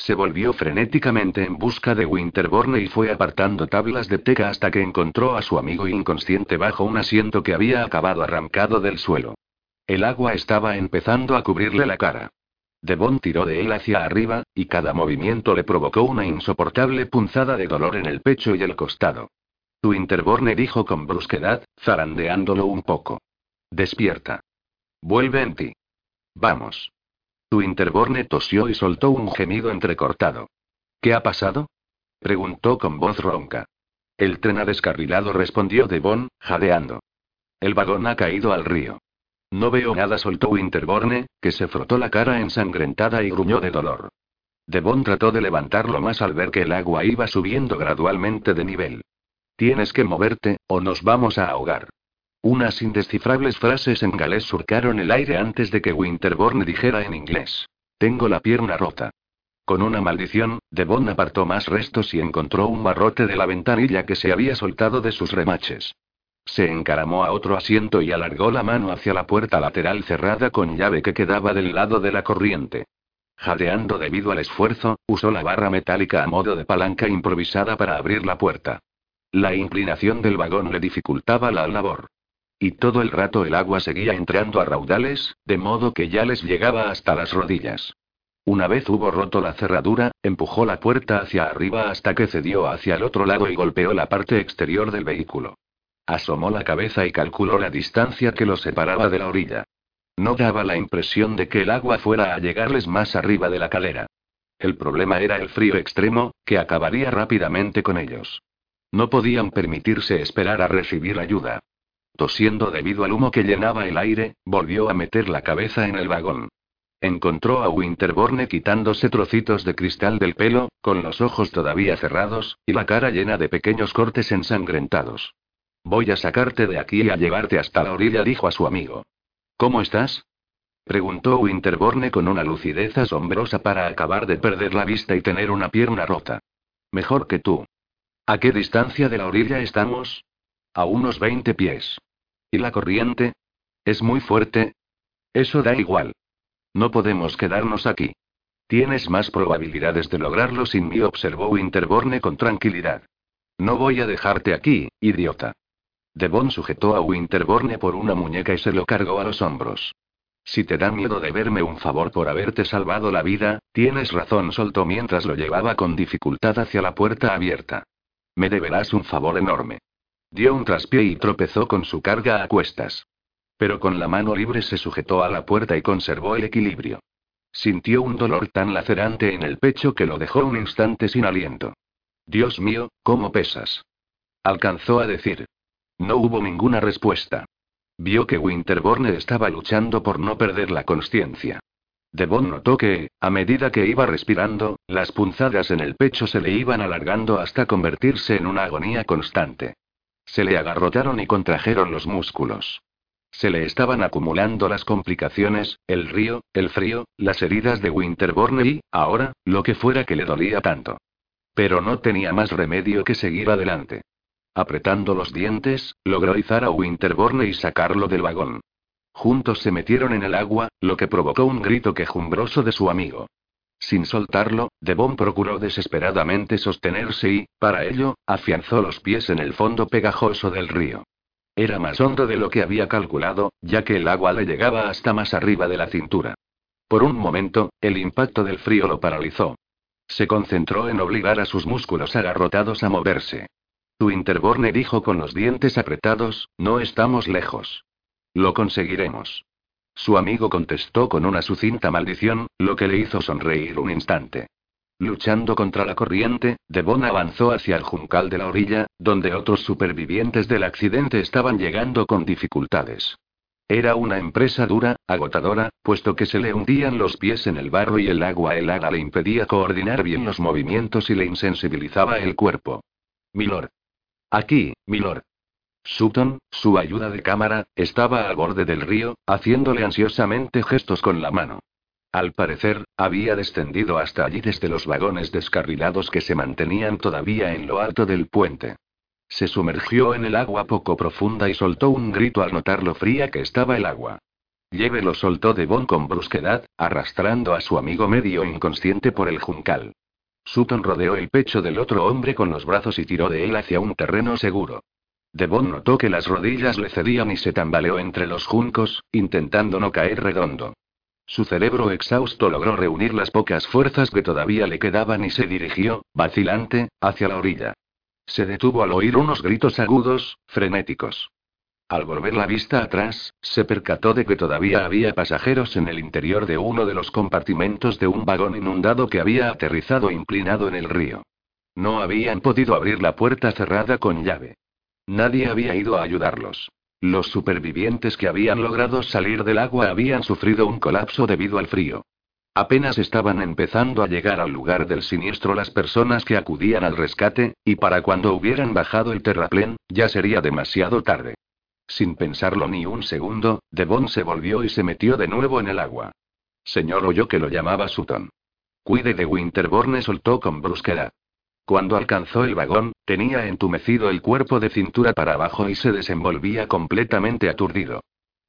Se volvió frenéticamente en busca de Winterborne y fue apartando tablas de teca hasta que encontró a su amigo inconsciente bajo un asiento que había acabado arrancado del suelo. El agua estaba empezando a cubrirle la cara. Devon tiró de él hacia arriba, y cada movimiento le provocó una insoportable punzada de dolor en el pecho y el costado. Tu Interborne dijo con brusquedad, zarandeándolo un poco. Despierta. Vuelve en ti. Vamos. Tu Interborne tosió y soltó un gemido entrecortado. ¿Qué ha pasado? preguntó con voz ronca. El tren ha descarrilado, respondió Devon, jadeando. El vagón ha caído al río. No veo nada, soltó Winterborne, que se frotó la cara ensangrentada y gruñó de dolor. Devon trató de levantarlo más al ver que el agua iba subiendo gradualmente de nivel. Tienes que moverte, o nos vamos a ahogar. Unas indescifrables frases en galés surcaron el aire antes de que Winterborn dijera en inglés. Tengo la pierna rota. Con una maldición, Devon apartó más restos y encontró un barrote de la ventanilla que se había soltado de sus remaches. Se encaramó a otro asiento y alargó la mano hacia la puerta lateral cerrada con llave que quedaba del lado de la corriente. Jadeando debido al esfuerzo, usó la barra metálica a modo de palanca improvisada para abrir la puerta. La inclinación del vagón le dificultaba la labor. Y todo el rato el agua seguía entrando a raudales, de modo que ya les llegaba hasta las rodillas. Una vez hubo roto la cerradura, empujó la puerta hacia arriba hasta que cedió hacia el otro lado y golpeó la parte exterior del vehículo. Asomó la cabeza y calculó la distancia que lo separaba de la orilla. No daba la impresión de que el agua fuera a llegarles más arriba de la calera. El problema era el frío extremo, que acabaría rápidamente con ellos. No podían permitirse esperar a recibir ayuda. Tosiendo debido al humo que llenaba el aire, volvió a meter la cabeza en el vagón. Encontró a Winterborne quitándose trocitos de cristal del pelo, con los ojos todavía cerrados, y la cara llena de pequeños cortes ensangrentados. Voy a sacarte de aquí y a llevarte hasta la orilla, dijo a su amigo. ¿Cómo estás? preguntó Winterborne con una lucidez asombrosa para acabar de perder la vista y tener una pierna rota. Mejor que tú. ¿A qué distancia de la orilla estamos? A unos 20 pies. ¿Y la corriente? ¿Es muy fuerte? Eso da igual. No podemos quedarnos aquí. Tienes más probabilidades de lograrlo sin mí, observó Winterborne con tranquilidad. No voy a dejarte aquí, idiota. Devon sujetó a Winterborne por una muñeca y se lo cargó a los hombros. Si te da miedo de verme un favor por haberte salvado la vida, tienes razón, soltó mientras lo llevaba con dificultad hacia la puerta abierta. Me deberás un favor enorme. Dio un traspié y tropezó con su carga a cuestas. Pero con la mano libre se sujetó a la puerta y conservó el equilibrio. Sintió un dolor tan lacerante en el pecho que lo dejó un instante sin aliento. Dios mío, ¿cómo pesas? Alcanzó a decir. No hubo ninguna respuesta. Vio que Winterborne estaba luchando por no perder la conciencia. Devon notó que, a medida que iba respirando, las punzadas en el pecho se le iban alargando hasta convertirse en una agonía constante. Se le agarrotaron y contrajeron los músculos. Se le estaban acumulando las complicaciones, el río, el frío, las heridas de Winterborne y, ahora, lo que fuera que le dolía tanto. Pero no tenía más remedio que seguir adelante. Apretando los dientes, logró izar a Winterborne y sacarlo del vagón. Juntos se metieron en el agua, lo que provocó un grito quejumbroso de su amigo. Sin soltarlo, Devon procuró desesperadamente sostenerse y, para ello, afianzó los pies en el fondo pegajoso del río. Era más hondo de lo que había calculado, ya que el agua le llegaba hasta más arriba de la cintura. Por un momento, el impacto del frío lo paralizó. Se concentró en obligar a sus músculos agarrotados a moverse. Winterborne dijo con los dientes apretados, no estamos lejos. Lo conseguiremos. Su amigo contestó con una sucinta maldición, lo que le hizo sonreír un instante. Luchando contra la corriente, Devon avanzó hacia el juncal de la orilla, donde otros supervivientes del accidente estaban llegando con dificultades. Era una empresa dura, agotadora, puesto que se le hundían los pies en el barro y el agua helada le impedía coordinar bien los movimientos y le insensibilizaba el cuerpo. Milord. Aquí, Milord. Sutton, su ayuda de cámara, estaba al borde del río, haciéndole ansiosamente gestos con la mano. Al parecer, había descendido hasta allí desde los vagones descarrilados que se mantenían todavía en lo alto del puente. Se sumergió en el agua poco profunda y soltó un grito al notar lo fría que estaba el agua. Lleve lo soltó de Bon con brusquedad, arrastrando a su amigo medio inconsciente por el juncal. Sutton rodeó el pecho del otro hombre con los brazos y tiró de él hacia un terreno seguro. Devon notó que las rodillas le cedían y se tambaleó entre los juncos, intentando no caer redondo. Su cerebro exhausto logró reunir las pocas fuerzas que todavía le quedaban y se dirigió, vacilante, hacia la orilla. Se detuvo al oír unos gritos agudos, frenéticos. Al volver la vista atrás, se percató de que todavía había pasajeros en el interior de uno de los compartimentos de un vagón inundado que había aterrizado inclinado en el río. No habían podido abrir la puerta cerrada con llave. Nadie había ido a ayudarlos. Los supervivientes que habían logrado salir del agua habían sufrido un colapso debido al frío. Apenas estaban empezando a llegar al lugar del siniestro las personas que acudían al rescate, y para cuando hubieran bajado el terraplén, ya sería demasiado tarde. Sin pensarlo ni un segundo, Devon se volvió y se metió de nuevo en el agua. Señor oyó que lo llamaba Sutton. Cuide de Winterborne, soltó con brusquedad. Cuando alcanzó el vagón, tenía entumecido el cuerpo de cintura para abajo y se desenvolvía completamente aturdido.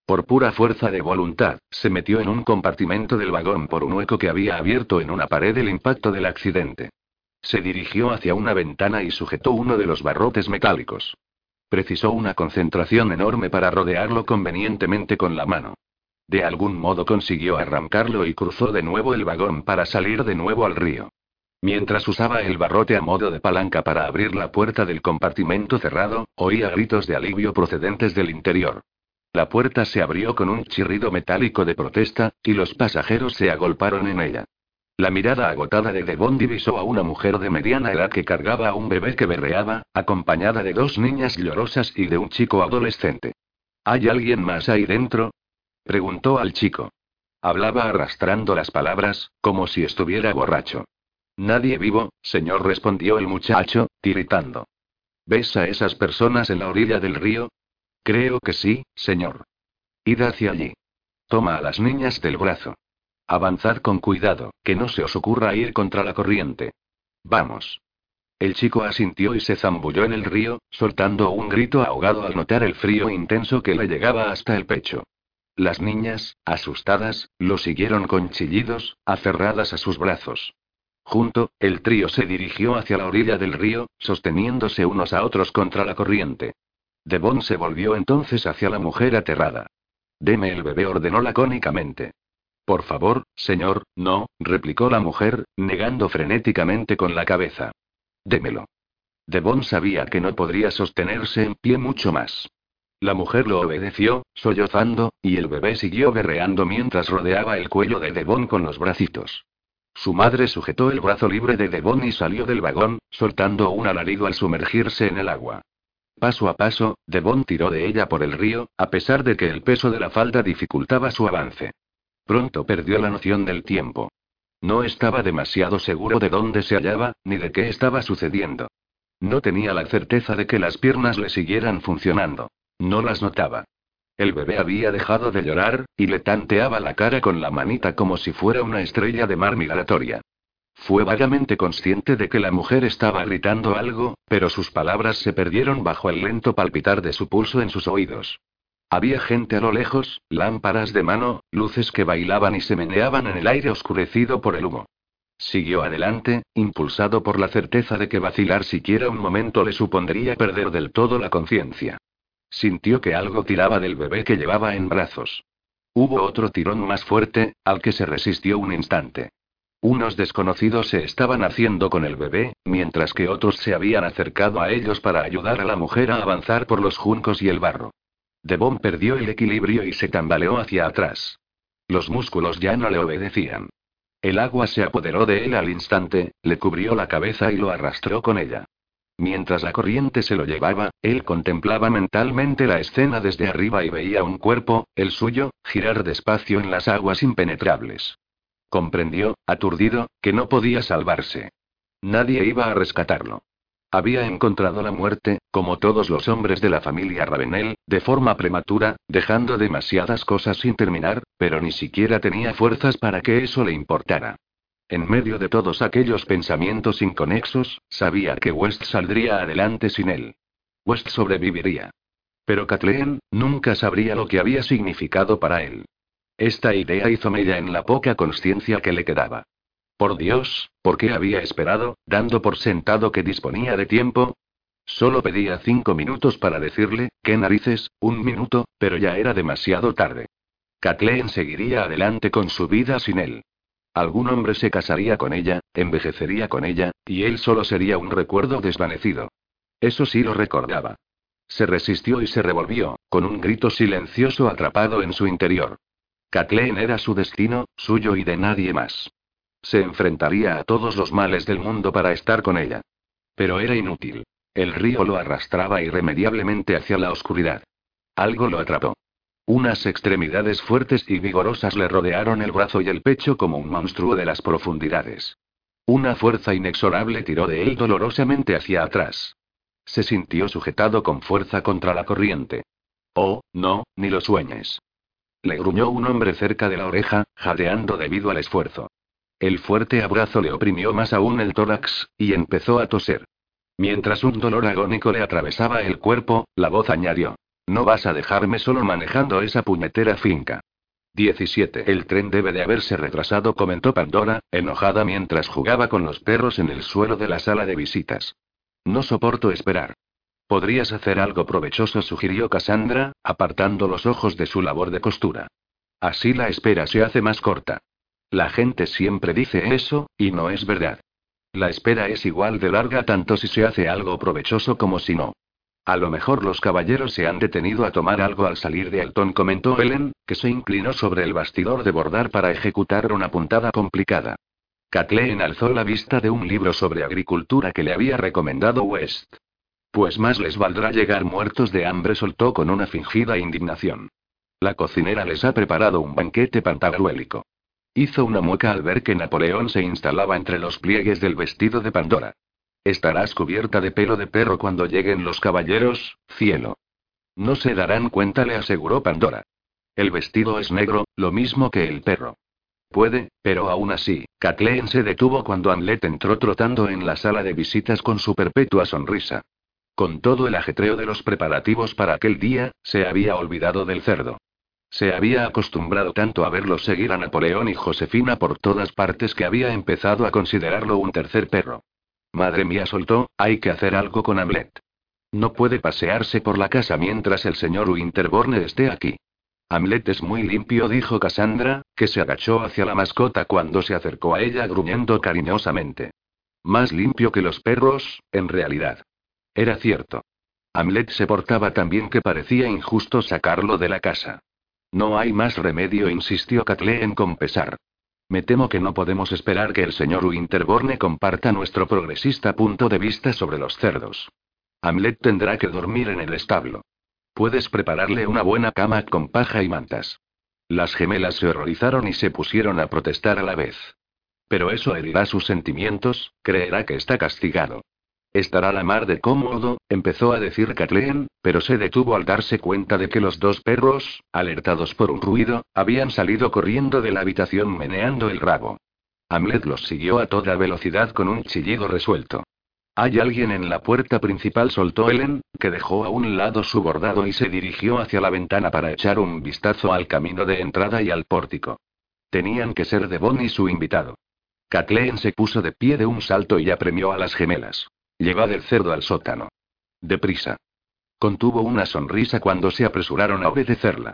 Por pura fuerza de voluntad, se metió en un compartimento del vagón por un hueco que había abierto en una pared el impacto del accidente. Se dirigió hacia una ventana y sujetó uno de los barrotes metálicos. Precisó una concentración enorme para rodearlo convenientemente con la mano. De algún modo consiguió arrancarlo y cruzó de nuevo el vagón para salir de nuevo al río. Mientras usaba el barrote a modo de palanca para abrir la puerta del compartimento cerrado, oía gritos de alivio procedentes del interior. La puerta se abrió con un chirrido metálico de protesta, y los pasajeros se agolparon en ella. La mirada agotada de Devon divisó a una mujer de mediana edad que cargaba a un bebé que berreaba, acompañada de dos niñas llorosas y de un chico adolescente. ¿Hay alguien más ahí dentro? preguntó al chico. Hablaba arrastrando las palabras, como si estuviera borracho. Nadie vivo, señor, respondió el muchacho, tiritando. ¿Ves a esas personas en la orilla del río? Creo que sí, señor. Id hacia allí. Toma a las niñas del brazo. Avanzad con cuidado, que no se os ocurra ir contra la corriente. Vamos. El chico asintió y se zambulló en el río, soltando un grito ahogado al notar el frío intenso que le llegaba hasta el pecho. Las niñas, asustadas, lo siguieron con chillidos, aferradas a sus brazos. Junto, el trío se dirigió hacia la orilla del río, sosteniéndose unos a otros contra la corriente. Devon se volvió entonces hacia la mujer aterrada. Deme el bebé, ordenó lacónicamente. Por favor, señor, no, replicó la mujer, negando frenéticamente con la cabeza. Démelo. Devon sabía que no podría sostenerse en pie mucho más. La mujer lo obedeció, sollozando, y el bebé siguió berreando mientras rodeaba el cuello de Devon con los bracitos. Su madre sujetó el brazo libre de Devon y salió del vagón, soltando un alarido al sumergirse en el agua. Paso a paso, Devon tiró de ella por el río, a pesar de que el peso de la falda dificultaba su avance. Pronto perdió la noción del tiempo. No estaba demasiado seguro de dónde se hallaba, ni de qué estaba sucediendo. No tenía la certeza de que las piernas le siguieran funcionando. No las notaba. El bebé había dejado de llorar, y le tanteaba la cara con la manita como si fuera una estrella de mar migratoria. Fue vagamente consciente de que la mujer estaba gritando algo, pero sus palabras se perdieron bajo el lento palpitar de su pulso en sus oídos. Había gente a lo lejos, lámparas de mano, luces que bailaban y se meneaban en el aire oscurecido por el humo. Siguió adelante, impulsado por la certeza de que vacilar siquiera un momento le supondría perder del todo la conciencia. Sintió que algo tiraba del bebé que llevaba en brazos. Hubo otro tirón más fuerte, al que se resistió un instante. Unos desconocidos se estaban haciendo con el bebé, mientras que otros se habían acercado a ellos para ayudar a la mujer a avanzar por los juncos y el barro. Devon perdió el equilibrio y se tambaleó hacia atrás. Los músculos ya no le obedecían. El agua se apoderó de él al instante, le cubrió la cabeza y lo arrastró con ella. Mientras la corriente se lo llevaba, él contemplaba mentalmente la escena desde arriba y veía un cuerpo, el suyo, girar despacio en las aguas impenetrables. Comprendió, aturdido, que no podía salvarse. Nadie iba a rescatarlo. Había encontrado la muerte, como todos los hombres de la familia Ravenel, de forma prematura, dejando demasiadas cosas sin terminar, pero ni siquiera tenía fuerzas para que eso le importara. En medio de todos aquellos pensamientos inconexos, sabía que West saldría adelante sin él. West sobreviviría. Pero Kathleen, nunca sabría lo que había significado para él. Esta idea hizo mella en la poca conciencia que le quedaba. Por Dios, ¿por qué había esperado, dando por sentado que disponía de tiempo? Solo pedía cinco minutos para decirle, qué narices, un minuto, pero ya era demasiado tarde. Kathleen seguiría adelante con su vida sin él. Algún hombre se casaría con ella, envejecería con ella, y él solo sería un recuerdo desvanecido. Eso sí lo recordaba. Se resistió y se revolvió, con un grito silencioso atrapado en su interior. Kathleen era su destino, suyo y de nadie más. Se enfrentaría a todos los males del mundo para estar con ella. Pero era inútil. El río lo arrastraba irremediablemente hacia la oscuridad. Algo lo atrapó. Unas extremidades fuertes y vigorosas le rodearon el brazo y el pecho como un monstruo de las profundidades. Una fuerza inexorable tiró de él dolorosamente hacia atrás. Se sintió sujetado con fuerza contra la corriente. Oh, no, ni lo sueñes. Le gruñó un hombre cerca de la oreja, jadeando debido al esfuerzo. El fuerte abrazo le oprimió más aún el tórax, y empezó a toser. Mientras un dolor agónico le atravesaba el cuerpo, la voz añadió. No vas a dejarme solo manejando esa puñetera finca. 17. El tren debe de haberse retrasado, comentó Pandora, enojada mientras jugaba con los perros en el suelo de la sala de visitas. No soporto esperar. Podrías hacer algo provechoso, sugirió Cassandra, apartando los ojos de su labor de costura. Así la espera se hace más corta. La gente siempre dice eso, y no es verdad. La espera es igual de larga tanto si se hace algo provechoso como si no. A lo mejor los caballeros se han detenido a tomar algo al salir de Alton, comentó Ellen, que se inclinó sobre el bastidor de bordar para ejecutar una puntada complicada. Kathleen alzó la vista de un libro sobre agricultura que le había recomendado West. Pues más les valdrá llegar muertos de hambre, soltó con una fingida indignación. La cocinera les ha preparado un banquete pantagruélico. Hizo una mueca al ver que Napoleón se instalaba entre los pliegues del vestido de Pandora. Estarás cubierta de pelo de perro cuando lleguen los caballeros, cielo. No se darán cuenta, le aseguró Pandora. El vestido es negro, lo mismo que el perro. Puede, pero aún así, Kathleen se detuvo cuando Hamlet entró trotando en la sala de visitas con su perpetua sonrisa. Con todo el ajetreo de los preparativos para aquel día, se había olvidado del cerdo. Se había acostumbrado tanto a verlo seguir a Napoleón y Josefina por todas partes que había empezado a considerarlo un tercer perro. Madre mía, soltó, hay que hacer algo con Hamlet. No puede pasearse por la casa mientras el señor Winterborne esté aquí. Hamlet es muy limpio, dijo Cassandra, que se agachó hacia la mascota cuando se acercó a ella gruñendo cariñosamente. Más limpio que los perros, en realidad. Era cierto. Hamlet se portaba tan bien que parecía injusto sacarlo de la casa. No hay más remedio, insistió Kathleen con pesar. Me temo que no podemos esperar que el señor Winterborne comparta nuestro progresista punto de vista sobre los cerdos. Hamlet tendrá que dormir en el establo. Puedes prepararle una buena cama con paja y mantas. Las gemelas se horrorizaron y se pusieron a protestar a la vez. Pero eso herirá sus sentimientos, creerá que está castigado. Estará la mar de cómodo, empezó a decir Kathleen, pero se detuvo al darse cuenta de que los dos perros, alertados por un ruido, habían salido corriendo de la habitación meneando el rabo. Hamlet los siguió a toda velocidad con un chillido resuelto. Hay alguien en la puerta principal, soltó Ellen, que dejó a un lado su bordado y se dirigió hacia la ventana para echar un vistazo al camino de entrada y al pórtico. Tenían que ser de y su invitado. Kathleen se puso de pie de un salto y apremió a las gemelas. Lleva del cerdo al sótano. Deprisa. Contuvo una sonrisa cuando se apresuraron a obedecerla.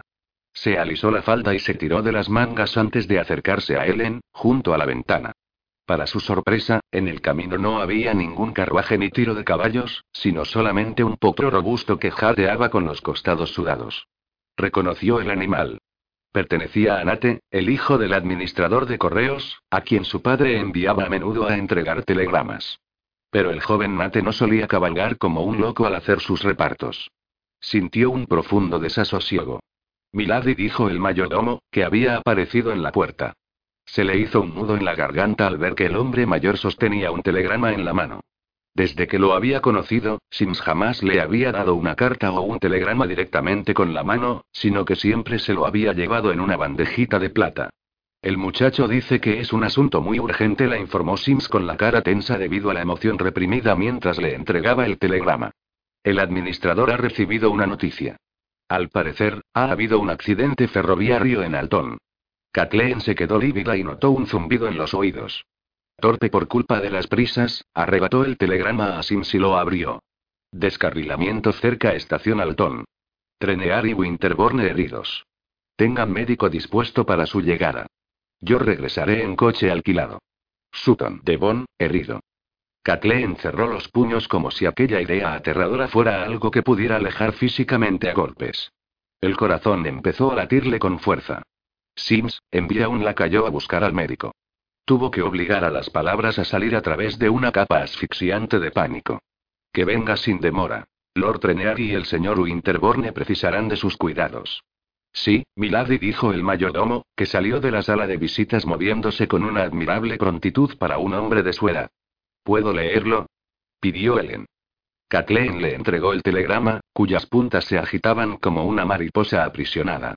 Se alisó la falda y se tiró de las mangas antes de acercarse a Ellen, junto a la ventana. Para su sorpresa, en el camino no había ningún carruaje ni tiro de caballos, sino solamente un potro robusto que jadeaba con los costados sudados. Reconoció el animal. Pertenecía a Nate, el hijo del administrador de correos, a quien su padre enviaba a menudo a entregar telegramas. Pero el joven Mate no solía cabalgar como un loco al hacer sus repartos. Sintió un profundo desasosiego. Milady dijo el mayordomo, que había aparecido en la puerta. Se le hizo un nudo en la garganta al ver que el hombre mayor sostenía un telegrama en la mano. Desde que lo había conocido, Sims jamás le había dado una carta o un telegrama directamente con la mano, sino que siempre se lo había llevado en una bandejita de plata. El muchacho dice que es un asunto muy urgente, la informó Sims con la cara tensa debido a la emoción reprimida mientras le entregaba el telegrama. El administrador ha recibido una noticia. Al parecer, ha habido un accidente ferroviario en Alton. Kathleen se quedó lívida y notó un zumbido en los oídos. Torpe por culpa de las prisas, arrebató el telegrama a Sims y lo abrió. Descarrilamiento cerca estación Alton. Trenear y Winterborne heridos. Tengan médico dispuesto para su llegada. Yo regresaré en coche alquilado. Sutton, Devon, herido. Kathleen cerró los puños como si aquella idea aterradora fuera algo que pudiera alejar físicamente a golpes. El corazón empezó a latirle con fuerza. Sims, envía un lacayo a buscar al médico. Tuvo que obligar a las palabras a salir a través de una capa asfixiante de pánico. Que venga sin demora. Lord Trenear y el señor Winterborne precisarán de sus cuidados. Sí, Milady dijo el mayordomo, que salió de la sala de visitas moviéndose con una admirable prontitud para un hombre de su edad. ¿Puedo leerlo? pidió Ellen. Kathleen le entregó el telegrama, cuyas puntas se agitaban como una mariposa aprisionada.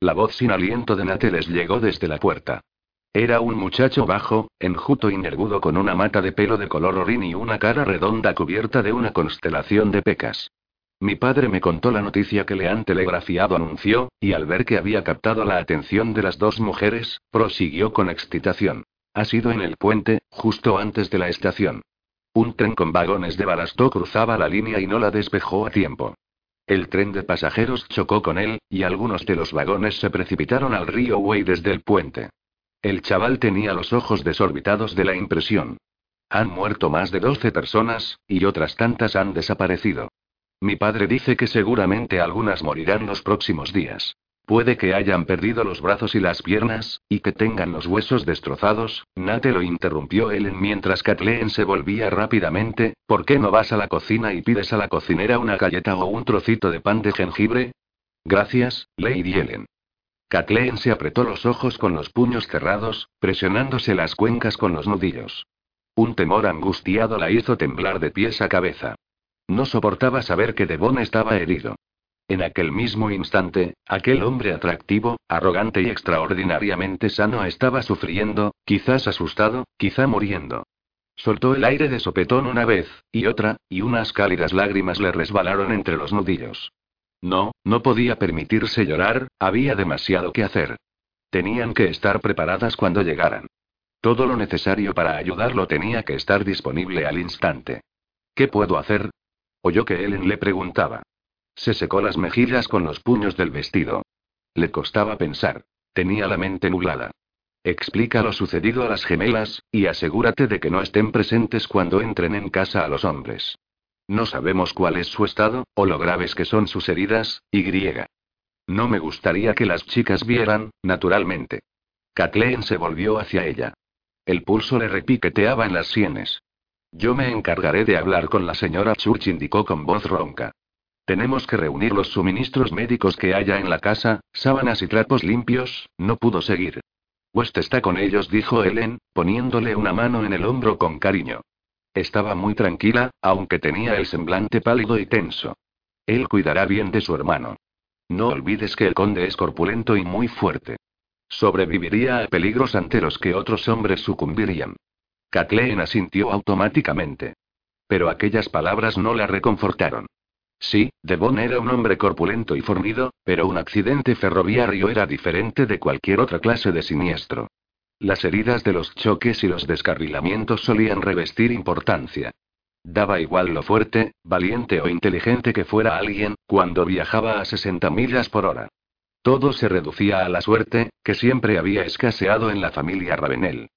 La voz sin aliento de Nate les llegó desde la puerta. Era un muchacho bajo, enjuto y nervudo con una mata de pelo de color orín y una cara redonda cubierta de una constelación de pecas. Mi padre me contó la noticia que le han telegrafiado, anunció, y al ver que había captado la atención de las dos mujeres, prosiguió con excitación. Ha sido en el puente, justo antes de la estación. Un tren con vagones de balasto cruzaba la línea y no la despejó a tiempo. El tren de pasajeros chocó con él, y algunos de los vagones se precipitaron al río Wey desde el puente. El chaval tenía los ojos desorbitados de la impresión. Han muerto más de 12 personas, y otras tantas han desaparecido. Mi padre dice que seguramente algunas morirán los próximos días. Puede que hayan perdido los brazos y las piernas, y que tengan los huesos destrozados. Nate lo interrumpió Ellen mientras Kathleen se volvía rápidamente. ¿Por qué no vas a la cocina y pides a la cocinera una galleta o un trocito de pan de jengibre? Gracias, Lady Ellen. Kathleen se apretó los ojos con los puños cerrados, presionándose las cuencas con los nudillos. Un temor angustiado la hizo temblar de pies a cabeza. No soportaba saber que Devon estaba herido. En aquel mismo instante, aquel hombre atractivo, arrogante y extraordinariamente sano estaba sufriendo, quizás asustado, quizá muriendo. Soltó el aire de sopetón una vez, y otra, y unas cálidas lágrimas le resbalaron entre los nudillos. No, no podía permitirse llorar, había demasiado que hacer. Tenían que estar preparadas cuando llegaran. Todo lo necesario para ayudarlo tenía que estar disponible al instante. ¿Qué puedo hacer? Oyó que Ellen le preguntaba. Se secó las mejillas con los puños del vestido. Le costaba pensar. Tenía la mente nublada. Explica lo sucedido a las gemelas, y asegúrate de que no estén presentes cuando entren en casa a los hombres. No sabemos cuál es su estado, o lo graves que son sus heridas, y griega. No me gustaría que las chicas vieran, naturalmente. Kathleen se volvió hacia ella. El pulso le repiqueteaba en las sienes. Yo me encargaré de hablar con la señora Church, indicó con voz ronca. Tenemos que reunir los suministros médicos que haya en la casa, sábanas y trapos limpios, no pudo seguir. West está con ellos, dijo Ellen, poniéndole una mano en el hombro con cariño. Estaba muy tranquila, aunque tenía el semblante pálido y tenso. Él cuidará bien de su hermano. No olvides que el conde es corpulento y muy fuerte. Sobreviviría a peligros ante los que otros hombres sucumbirían. Kathleen asintió automáticamente. Pero aquellas palabras no la reconfortaron. Sí, Devon era un hombre corpulento y fornido, pero un accidente ferroviario era diferente de cualquier otra clase de siniestro. Las heridas de los choques y los descarrilamientos solían revestir importancia. Daba igual lo fuerte, valiente o inteligente que fuera alguien, cuando viajaba a 60 millas por hora. Todo se reducía a la suerte, que siempre había escaseado en la familia Ravenel.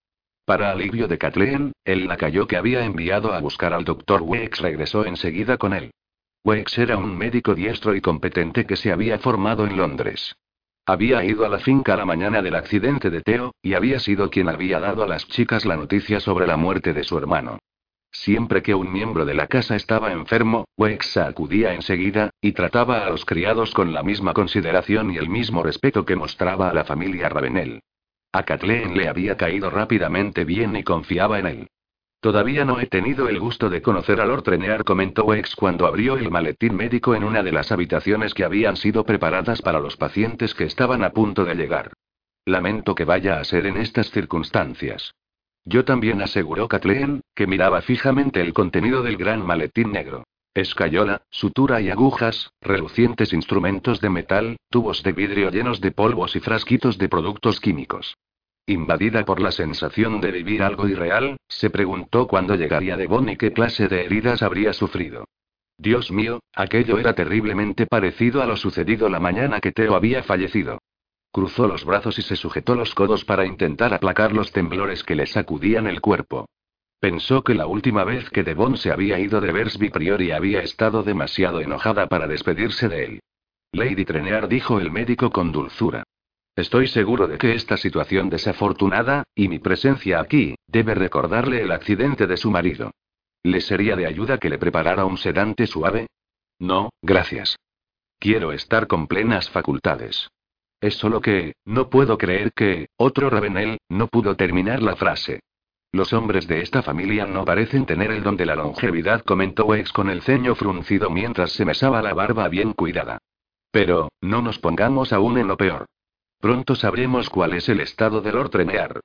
Para alivio de Kathleen, el lacayo que había enviado a buscar al doctor Wex regresó enseguida con él. Wex era un médico diestro y competente que se había formado en Londres. Había ido a la finca la mañana del accidente de Theo, y había sido quien había dado a las chicas la noticia sobre la muerte de su hermano. Siempre que un miembro de la casa estaba enfermo, Wex acudía enseguida, y trataba a los criados con la misma consideración y el mismo respeto que mostraba a la familia Ravenel. A Kathleen le había caído rápidamente bien y confiaba en él. Todavía no he tenido el gusto de conocer a Lord Trenear, comentó Wex cuando abrió el maletín médico en una de las habitaciones que habían sido preparadas para los pacientes que estaban a punto de llegar. Lamento que vaya a ser en estas circunstancias. Yo también aseguró Kathleen, que miraba fijamente el contenido del gran maletín negro. Escayola, sutura y agujas, relucientes instrumentos de metal, tubos de vidrio llenos de polvos y frasquitos de productos químicos. Invadida por la sensación de vivir algo irreal, se preguntó cuándo llegaría de y qué clase de heridas habría sufrido. Dios mío, aquello era terriblemente parecido a lo sucedido la mañana que Teo había fallecido. Cruzó los brazos y se sujetó los codos para intentar aplacar los temblores que le sacudían el cuerpo. Pensó que la última vez que Devon se había ido de Versby Priori había estado demasiado enojada para despedirse de él. Lady Trenear dijo el médico con dulzura. Estoy seguro de que esta situación desafortunada, y mi presencia aquí, debe recordarle el accidente de su marido. ¿Le sería de ayuda que le preparara un sedante suave? No, gracias. Quiero estar con plenas facultades. Es solo que, no puedo creer que, otro Ravenel, no pudo terminar la frase. Los hombres de esta familia no parecen tener el don de la longevidad, comentó Wex con el ceño fruncido mientras se mesaba la barba bien cuidada. Pero, no nos pongamos aún en lo peor. Pronto sabremos cuál es el estado de Lord Tremear.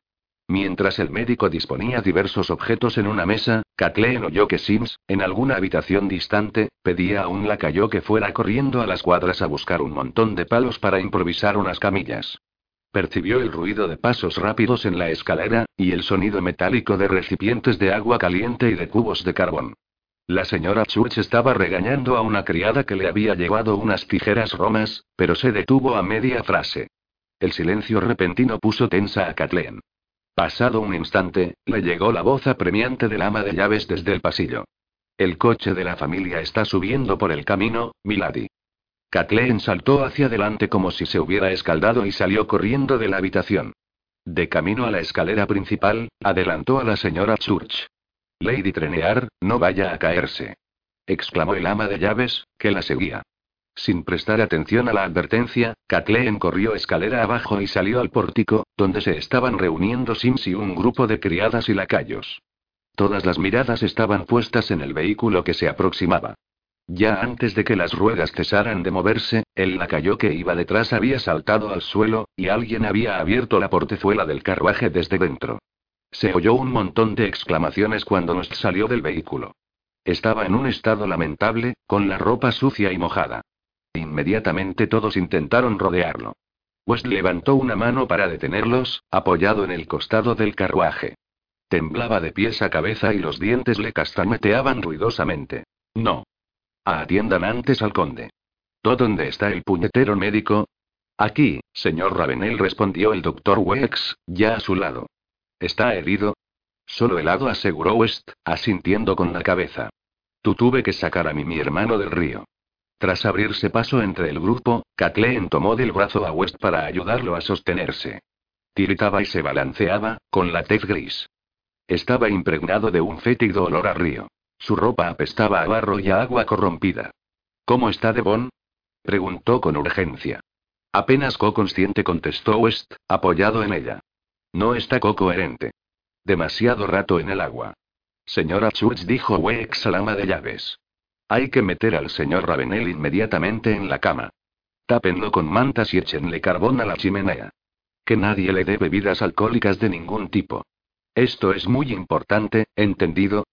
Mientras el médico disponía diversos objetos en una mesa, Kathleen oyó que Sims, en alguna habitación distante, pedía a un lacayo que fuera corriendo a las cuadras a buscar un montón de palos para improvisar unas camillas. Percibió el ruido de pasos rápidos en la escalera, y el sonido metálico de recipientes de agua caliente y de cubos de carbón. La señora Church estaba regañando a una criada que le había llevado unas tijeras romas, pero se detuvo a media frase. El silencio repentino puso tensa a Kathleen. Pasado un instante, le llegó la voz apremiante del ama de llaves desde el pasillo. El coche de la familia está subiendo por el camino, Milady. Kathleen saltó hacia adelante como si se hubiera escaldado y salió corriendo de la habitación. De camino a la escalera principal, adelantó a la señora Church. Lady Trenear, no vaya a caerse. exclamó el ama de llaves, que la seguía. Sin prestar atención a la advertencia, Kathleen corrió escalera abajo y salió al pórtico, donde se estaban reuniendo Sims y un grupo de criadas y lacayos. Todas las miradas estaban puestas en el vehículo que se aproximaba. Ya antes de que las ruedas cesaran de moverse, el lacayo que iba detrás había saltado al suelo, y alguien había abierto la portezuela del carruaje desde dentro. Se oyó un montón de exclamaciones cuando nos salió del vehículo. Estaba en un estado lamentable, con la ropa sucia y mojada. Inmediatamente todos intentaron rodearlo. West levantó una mano para detenerlos, apoyado en el costado del carruaje. Temblaba de pies a cabeza y los dientes le castañeteaban ruidosamente. No. Atiendan antes al conde. ¿Dónde está el puñetero médico? Aquí, señor Ravenel, respondió el doctor Wex, ya a su lado. ¿Está herido? Solo helado, aseguró West, asintiendo con la cabeza. Tú tuve que sacar a mi, mi hermano del río. Tras abrirse paso entre el grupo, Kathleen tomó del brazo a West para ayudarlo a sostenerse. Tiritaba y se balanceaba, con la tez gris. Estaba impregnado de un fétido olor a río. Su ropa apestaba a barro y a agua corrompida. ¿Cómo está Devon? preguntó con urgencia. Apenas co-consciente contestó West, apoyado en ella. No está co-coherente. Demasiado rato en el agua. Señora Church dijo Wex al ama de llaves. Hay que meter al señor Ravenel inmediatamente en la cama. Tápenlo con mantas y échenle carbón a la chimenea. Que nadie le dé bebidas alcohólicas de ningún tipo. Esto es muy importante, ¿entendido?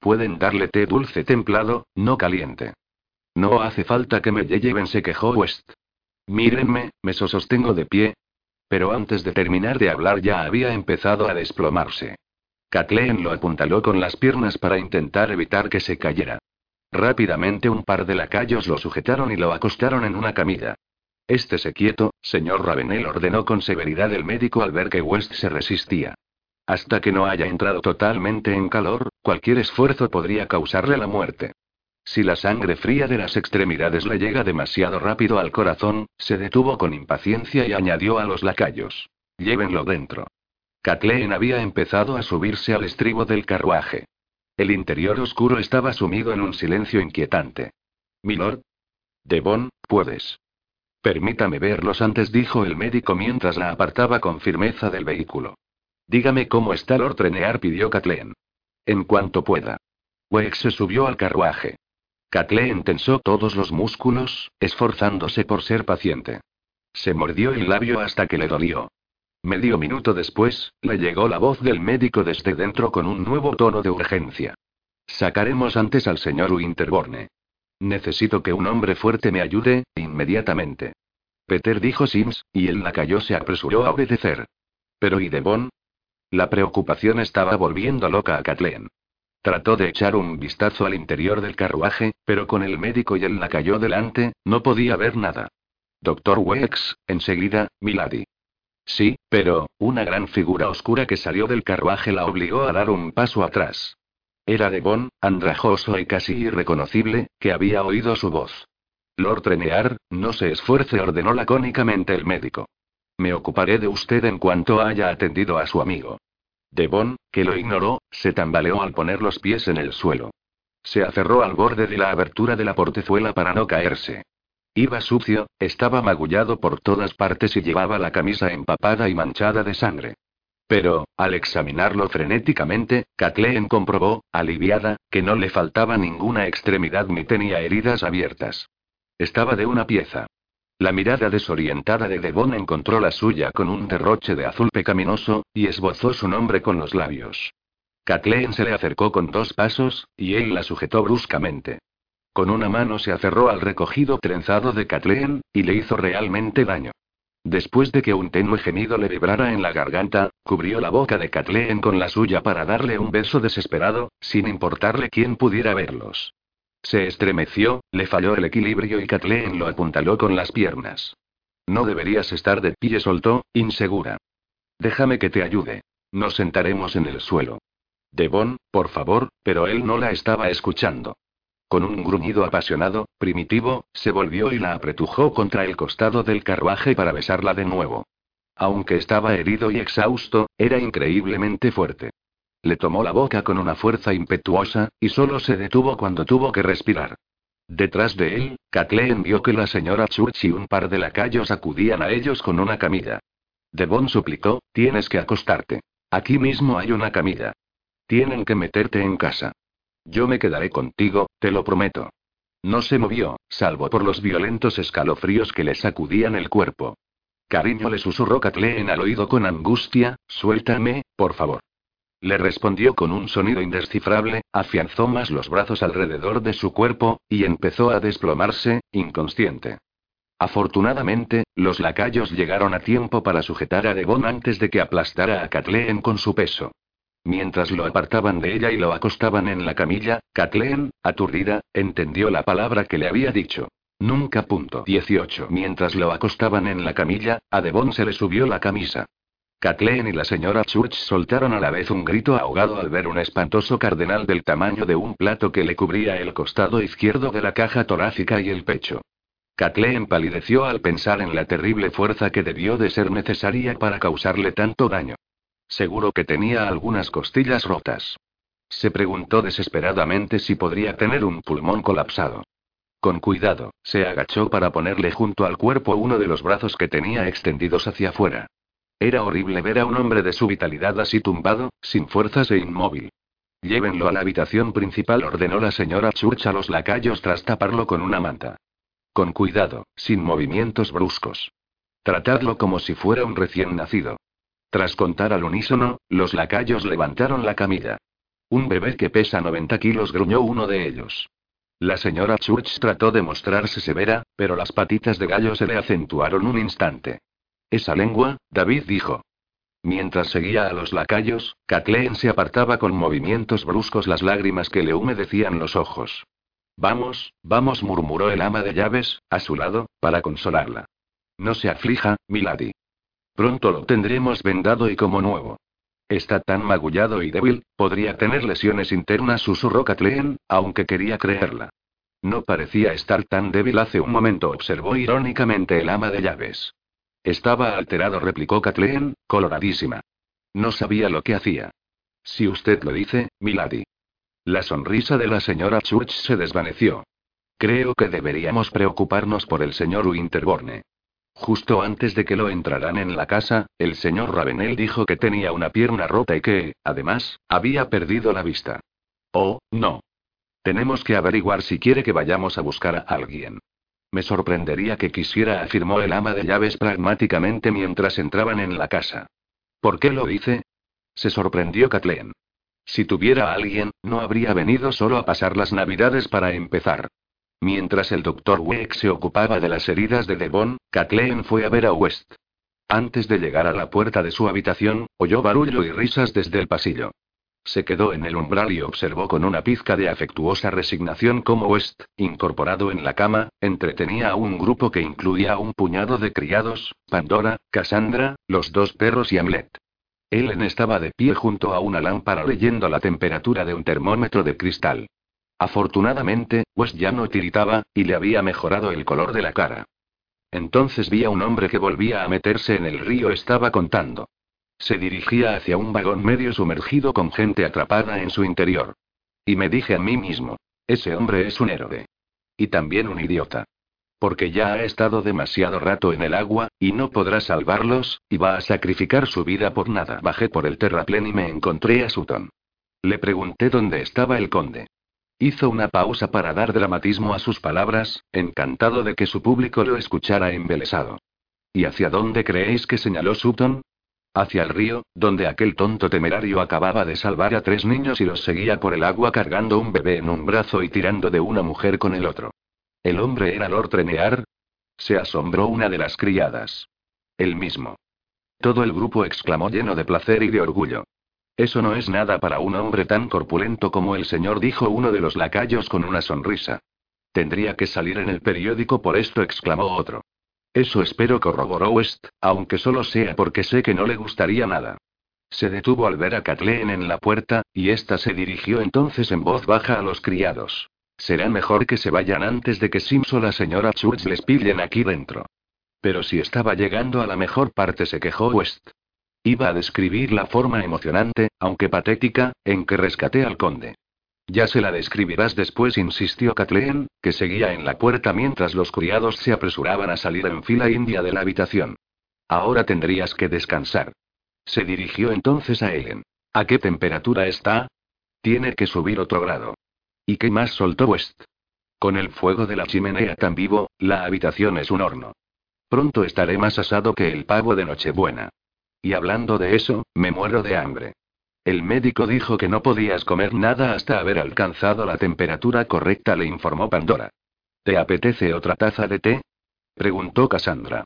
Pueden darle té dulce templado, no caliente. No hace falta que me lleven, se quejó West. Mírenme, me sostengo de pie. Pero antes de terminar de hablar ya había empezado a desplomarse. Kathleen lo apuntaló con las piernas para intentar evitar que se cayera. Rápidamente un par de lacayos lo sujetaron y lo acostaron en una camilla. Estése quieto, señor Ravenel ordenó con severidad el médico al ver que West se resistía. Hasta que no haya entrado totalmente en calor, cualquier esfuerzo podría causarle la muerte. Si la sangre fría de las extremidades le llega demasiado rápido al corazón, se detuvo con impaciencia y añadió a los lacayos. Llévenlo dentro. Kathleen había empezado a subirse al estribo del carruaje. El interior oscuro estaba sumido en un silencio inquietante. Milord. Devon, puedes. Permítame verlos antes, dijo el médico mientras la apartaba con firmeza del vehículo. Dígame cómo está Lord Trenear, pidió Kathleen. En cuanto pueda. Wex se subió al carruaje. Kathleen tensó todos los músculos, esforzándose por ser paciente. Se mordió el labio hasta que le dolió. Medio minuto después, le llegó la voz del médico desde dentro con un nuevo tono de urgencia. Sacaremos antes al señor Winterborne. Necesito que un hombre fuerte me ayude, inmediatamente. Peter dijo Sims, y el lacayo se apresuró a obedecer. Pero ¿y Devon? La preocupación estaba volviendo loca a Kathleen. Trató de echar un vistazo al interior del carruaje, pero con el médico y el lacayo delante, no podía ver nada. Doctor Wex, enseguida, Milady. Sí, pero, una gran figura oscura que salió del carruaje la obligó a dar un paso atrás. Era Devon, andrajoso y casi irreconocible, que había oído su voz. Lord Trenear, no se esfuerce, ordenó lacónicamente el médico. Me ocuparé de usted en cuanto haya atendido a su amigo. Devon, que lo ignoró, se tambaleó al poner los pies en el suelo. Se aferró al borde de la abertura de la portezuela para no caerse. Iba sucio, estaba magullado por todas partes y llevaba la camisa empapada y manchada de sangre. Pero, al examinarlo frenéticamente, Kathleen comprobó, aliviada, que no le faltaba ninguna extremidad ni tenía heridas abiertas. Estaba de una pieza. La mirada desorientada de Devon encontró la suya con un derroche de azul pecaminoso, y esbozó su nombre con los labios. Kathleen se le acercó con dos pasos, y él la sujetó bruscamente. Con una mano se aferró al recogido trenzado de Kathleen, y le hizo realmente daño. Después de que un tenue gemido le vibrara en la garganta, cubrió la boca de Kathleen con la suya para darle un beso desesperado, sin importarle quién pudiera verlos. Se estremeció, le falló el equilibrio y Kathleen lo apuntaló con las piernas. No deberías estar de pie, soltó, insegura. Déjame que te ayude. Nos sentaremos en el suelo. Devon, por favor, pero él no la estaba escuchando. Con un gruñido apasionado, primitivo, se volvió y la apretujó contra el costado del carruaje para besarla de nuevo. Aunque estaba herido y exhausto, era increíblemente fuerte. Le tomó la boca con una fuerza impetuosa, y solo se detuvo cuando tuvo que respirar. Detrás de él, Kathleen vio que la señora Church y un par de lacayos acudían a ellos con una camilla. Devon suplicó, tienes que acostarte. Aquí mismo hay una camilla. Tienen que meterte en casa. Yo me quedaré contigo, te lo prometo. No se movió, salvo por los violentos escalofríos que le sacudían el cuerpo. Cariño le susurró Kathleen al oído con angustia, suéltame, por favor. Le respondió con un sonido indescifrable, afianzó más los brazos alrededor de su cuerpo, y empezó a desplomarse, inconsciente. Afortunadamente, los lacayos llegaron a tiempo para sujetar a Devon antes de que aplastara a Kathleen con su peso. Mientras lo apartaban de ella y lo acostaban en la camilla, Kathleen, aturdida, entendió la palabra que le había dicho. Nunca. Punto 18. Mientras lo acostaban en la camilla, a Devon se le subió la camisa. Kathleen y la señora Church soltaron a la vez un grito ahogado al ver un espantoso cardenal del tamaño de un plato que le cubría el costado izquierdo de la caja torácica y el pecho. Kathleen palideció al pensar en la terrible fuerza que debió de ser necesaria para causarle tanto daño. Seguro que tenía algunas costillas rotas. Se preguntó desesperadamente si podría tener un pulmón colapsado. Con cuidado, se agachó para ponerle junto al cuerpo uno de los brazos que tenía extendidos hacia afuera. Era horrible ver a un hombre de su vitalidad así tumbado, sin fuerzas e inmóvil. Llévenlo a la habitación principal, ordenó la señora Church a los lacayos tras taparlo con una manta. Con cuidado, sin movimientos bruscos. Tratadlo como si fuera un recién nacido. Tras contar al unísono, los lacayos levantaron la camilla. Un bebé que pesa 90 kilos gruñó uno de ellos. La señora Church trató de mostrarse severa, pero las patitas de gallo se le acentuaron un instante. Esa lengua, David dijo. Mientras seguía a los lacayos, Kathleen se apartaba con movimientos bruscos las lágrimas que le humedecían los ojos. Vamos, vamos, murmuró el ama de llaves, a su lado, para consolarla. No se aflija, milady. Pronto lo tendremos vendado y como nuevo. Está tan magullado y débil, podría tener lesiones internas, susurró Kathleen, aunque quería creerla. No parecía estar tan débil hace un momento, observó irónicamente el ama de llaves. Estaba alterado, replicó Kathleen, coloradísima. No sabía lo que hacía. Si usted lo dice, Milady. La sonrisa de la señora Church se desvaneció. Creo que deberíamos preocuparnos por el señor Winterborne. Justo antes de que lo entraran en la casa, el señor Ravenel dijo que tenía una pierna rota y que, además, había perdido la vista. Oh, no. Tenemos que averiguar si quiere que vayamos a buscar a alguien. Me sorprendería que quisiera, afirmó el ama de llaves pragmáticamente mientras entraban en la casa. ¿Por qué lo dice? Se sorprendió Kathleen. Si tuviera a alguien, no habría venido solo a pasar las navidades para empezar. Mientras el doctor Weck se ocupaba de las heridas de Devon, Kathleen fue a ver a West. Antes de llegar a la puerta de su habitación, oyó barullo y risas desde el pasillo. Se quedó en el umbral y observó con una pizca de afectuosa resignación cómo West, incorporado en la cama, entretenía a un grupo que incluía a un puñado de criados, Pandora, Cassandra, los dos perros y Hamlet. Ellen estaba de pie junto a una lámpara leyendo la temperatura de un termómetro de cristal. Afortunadamente, West ya no tiritaba, y le había mejorado el color de la cara. Entonces vi a un hombre que volvía a meterse en el río, estaba contando. Se dirigía hacia un vagón medio sumergido con gente atrapada en su interior. Y me dije a mí mismo, ese hombre es un héroe. Y también un idiota. Porque ya ha estado demasiado rato en el agua, y no podrá salvarlos, y va a sacrificar su vida por nada. Bajé por el terraplén y me encontré a Sutton. Le pregunté dónde estaba el conde. Hizo una pausa para dar dramatismo a sus palabras, encantado de que su público lo escuchara embelesado. ¿Y hacia dónde creéis que señaló Sutton? Hacia el río, donde aquel tonto temerario acababa de salvar a tres niños y los seguía por el agua cargando un bebé en un brazo y tirando de una mujer con el otro. ¿El hombre era Lord Trenear? Se asombró una de las criadas. El mismo. Todo el grupo exclamó lleno de placer y de orgullo. Eso no es nada para un hombre tan corpulento como el señor, dijo uno de los lacayos con una sonrisa. Tendría que salir en el periódico por esto, exclamó otro. Eso espero, corroboró West, aunque solo sea porque sé que no le gustaría nada. Se detuvo al ver a Kathleen en la puerta, y ésta se dirigió entonces en voz baja a los criados. Será mejor que se vayan antes de que Sims o la señora Schultz les pillen aquí dentro. Pero si estaba llegando a la mejor parte, se quejó West. Iba a describir la forma emocionante, aunque patética, en que rescaté al conde. Ya se la describirás después, insistió Kathleen, que seguía en la puerta mientras los criados se apresuraban a salir en fila india de la habitación. Ahora tendrías que descansar. Se dirigió entonces a Ellen. ¿A qué temperatura está? Tiene que subir otro grado. ¿Y qué más soltó West? Con el fuego de la chimenea tan vivo, la habitación es un horno. Pronto estaré más asado que el pavo de Nochebuena. Y hablando de eso, me muero de hambre. El médico dijo que no podías comer nada hasta haber alcanzado la temperatura correcta, le informó Pandora. ¿Te apetece otra taza de té? preguntó Cassandra.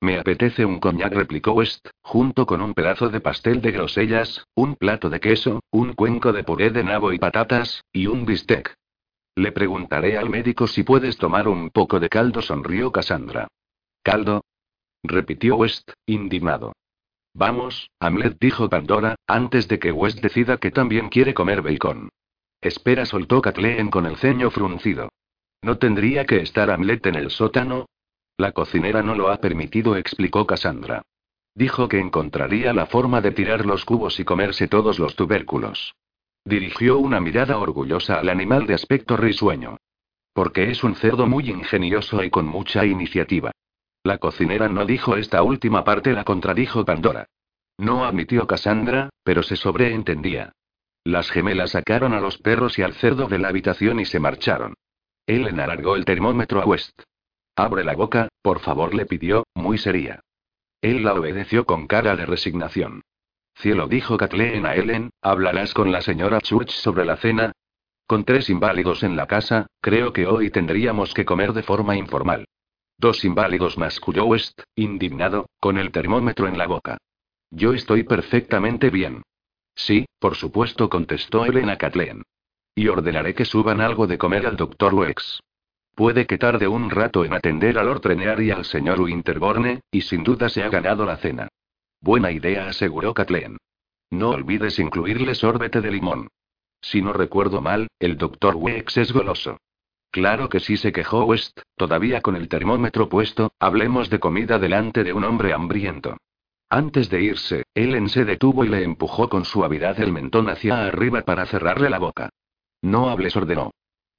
Me apetece un coñac, replicó West, junto con un pedazo de pastel de grosellas, un plato de queso, un cuenco de puré de nabo y patatas, y un bistec. Le preguntaré al médico si puedes tomar un poco de caldo, sonrió Cassandra. ¿Caldo? repitió West, indignado. Vamos, Hamlet dijo Pandora, antes de que West decida que también quiere comer bacon. Espera, soltó Kathleen con el ceño fruncido. ¿No tendría que estar Hamlet en el sótano? La cocinera no lo ha permitido, explicó Cassandra. Dijo que encontraría la forma de tirar los cubos y comerse todos los tubérculos. Dirigió una mirada orgullosa al animal de aspecto risueño. Porque es un cerdo muy ingenioso y con mucha iniciativa. La cocinera no dijo esta última parte, la contradijo Pandora. No admitió Cassandra, pero se sobreentendía. Las gemelas sacaron a los perros y al cerdo de la habitación y se marcharon. Ellen alargó el termómetro a West. Abre la boca, por favor, le pidió, muy seria. Él la obedeció con cara de resignación. Cielo dijo Kathleen a Ellen, ¿hablarás con la señora Church sobre la cena? Con tres inválidos en la casa, creo que hoy tendríamos que comer de forma informal. Dos inválidos masculló West, indignado, con el termómetro en la boca. Yo estoy perfectamente bien. Sí, por supuesto, contestó Elena Kathleen. Y ordenaré que suban algo de comer al doctor Wex. Puede que tarde un rato en atender al Lord Trenear y al señor Winterborne, y sin duda se ha ganado la cena. Buena idea, aseguró Kathleen. No olvides incluirle sorbete de limón. Si no recuerdo mal, el doctor Wex es goloso. Claro que sí se quejó West, todavía con el termómetro puesto, hablemos de comida delante de un hombre hambriento. Antes de irse, Ellen se detuvo y le empujó con suavidad el mentón hacia arriba para cerrarle la boca. No hables, ordenó.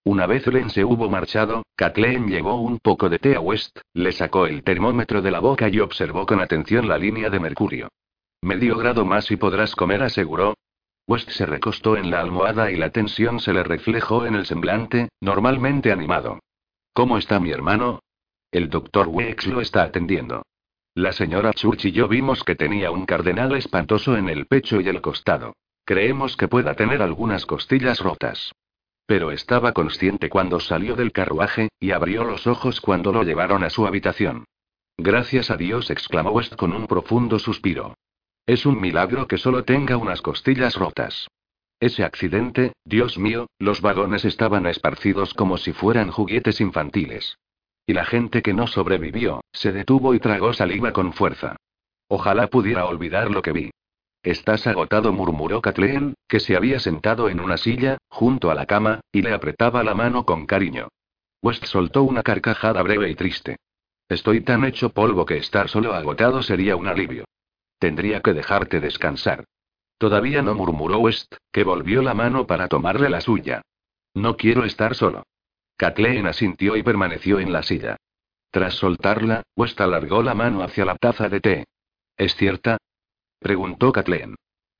Una vez Ellen se hubo marchado, Kathleen llevó un poco de té a West, le sacó el termómetro de la boca y observó con atención la línea de mercurio. Medio grado más y podrás comer, aseguró, West se recostó en la almohada y la tensión se le reflejó en el semblante, normalmente animado. ¿Cómo está mi hermano? El doctor Wex lo está atendiendo. La señora Church y yo vimos que tenía un cardenal espantoso en el pecho y el costado. Creemos que pueda tener algunas costillas rotas. Pero estaba consciente cuando salió del carruaje, y abrió los ojos cuando lo llevaron a su habitación. Gracias a Dios, exclamó West con un profundo suspiro. Es un milagro que solo tenga unas costillas rotas. Ese accidente, Dios mío, los vagones estaban esparcidos como si fueran juguetes infantiles. Y la gente que no sobrevivió, se detuvo y tragó saliva con fuerza. Ojalá pudiera olvidar lo que vi. Estás agotado, murmuró Kathleen, que se había sentado en una silla, junto a la cama, y le apretaba la mano con cariño. West soltó una carcajada breve y triste. Estoy tan hecho polvo que estar solo agotado sería un alivio. Tendría que dejarte descansar. Todavía no murmuró West, que volvió la mano para tomarle la suya. No quiero estar solo. Kathleen asintió y permaneció en la silla. Tras soltarla, West alargó la mano hacia la taza de té. ¿Es cierta? preguntó Kathleen.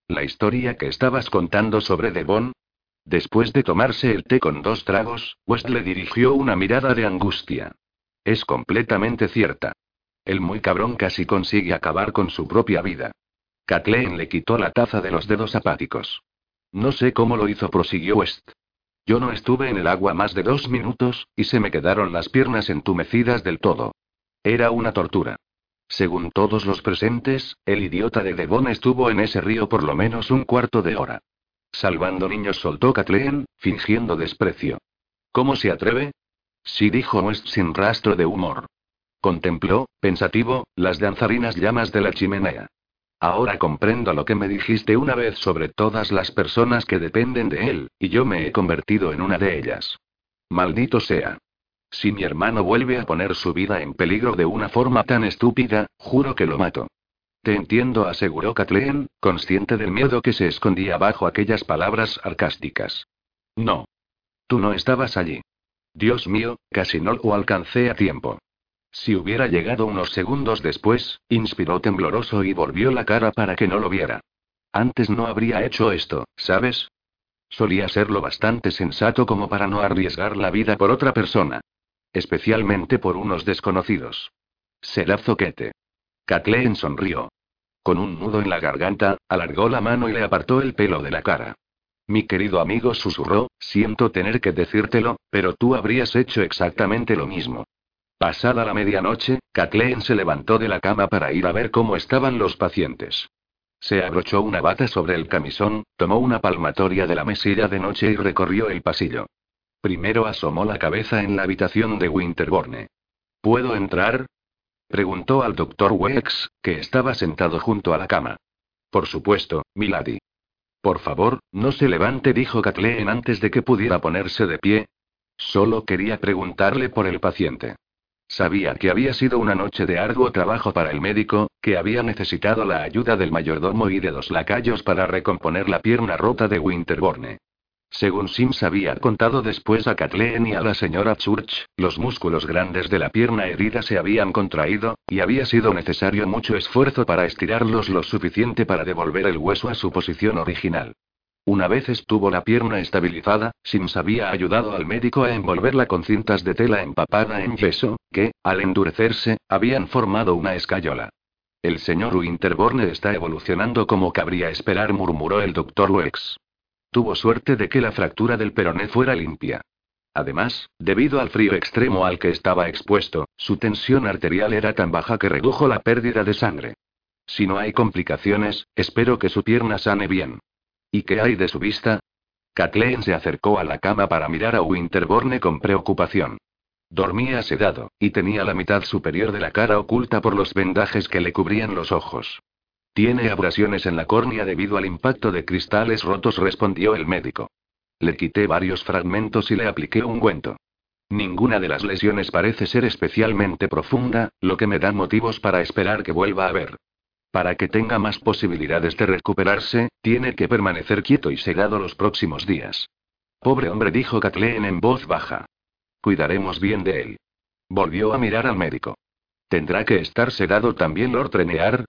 ¿La historia que estabas contando sobre Devon? Después de tomarse el té con dos tragos, West le dirigió una mirada de angustia. Es completamente cierta. El muy cabrón casi consigue acabar con su propia vida. Kathleen le quitó la taza de los dedos apáticos. No sé cómo lo hizo, prosiguió West. Yo no estuve en el agua más de dos minutos, y se me quedaron las piernas entumecidas del todo. Era una tortura. Según todos los presentes, el idiota de Devon estuvo en ese río por lo menos un cuarto de hora. Salvando niños, soltó Kathleen, fingiendo desprecio. ¿Cómo se atreve? Sí, dijo West sin rastro de humor. Contempló, pensativo, las danzarinas llamas de la chimenea. Ahora comprendo lo que me dijiste una vez sobre todas las personas que dependen de él, y yo me he convertido en una de ellas. Maldito sea. Si mi hermano vuelve a poner su vida en peligro de una forma tan estúpida, juro que lo mato. Te entiendo, aseguró Kathleen, consciente del miedo que se escondía bajo aquellas palabras sarcásticas. No. Tú no estabas allí. Dios mío, casi no lo alcancé a tiempo. Si hubiera llegado unos segundos después, inspiró tembloroso y volvió la cara para que no lo viera. Antes no habría hecho esto, ¿sabes? Solía ser lo bastante sensato como para no arriesgar la vida por otra persona. Especialmente por unos desconocidos. Será zoquete. Kathleen sonrió. Con un nudo en la garganta, alargó la mano y le apartó el pelo de la cara. Mi querido amigo susurró, siento tener que decírtelo, pero tú habrías hecho exactamente lo mismo. Pasada la medianoche, Kathleen se levantó de la cama para ir a ver cómo estaban los pacientes. Se abrochó una bata sobre el camisón, tomó una palmatoria de la mesilla de noche y recorrió el pasillo. Primero asomó la cabeza en la habitación de Winterborne. ¿Puedo entrar? preguntó al doctor Wex, que estaba sentado junto a la cama. Por supuesto, milady. Por favor, no se levante, dijo Kathleen antes de que pudiera ponerse de pie. Solo quería preguntarle por el paciente. Sabía que había sido una noche de arduo trabajo para el médico, que había necesitado la ayuda del mayordomo y de dos lacayos para recomponer la pierna rota de Winterborne. Según Sims había contado después a Kathleen y a la señora Church, los músculos grandes de la pierna herida se habían contraído, y había sido necesario mucho esfuerzo para estirarlos lo suficiente para devolver el hueso a su posición original. Una vez estuvo la pierna estabilizada, Sims había ayudado al médico a envolverla con cintas de tela empapada en yeso, que, al endurecerse, habían formado una escayola. El señor Winterborne está evolucionando como cabría esperar, murmuró el doctor Wex. Tuvo suerte de que la fractura del peroné fuera limpia. Además, debido al frío extremo al que estaba expuesto, su tensión arterial era tan baja que redujo la pérdida de sangre. Si no hay complicaciones, espero que su pierna sane bien. ¿Y qué hay de su vista? Kathleen se acercó a la cama para mirar a Winterborne con preocupación. Dormía sedado, y tenía la mitad superior de la cara oculta por los vendajes que le cubrían los ojos. Tiene abrasiones en la córnea debido al impacto de cristales rotos, respondió el médico. Le quité varios fragmentos y le apliqué un ungüento. Ninguna de las lesiones parece ser especialmente profunda, lo que me da motivos para esperar que vuelva a ver. Para que tenga más posibilidades de recuperarse, tiene que permanecer quieto y sedado los próximos días. Pobre hombre, dijo Kathleen en voz baja. Cuidaremos bien de él. Volvió a mirar al médico. ¿Tendrá que estar sedado también Lord Trenear?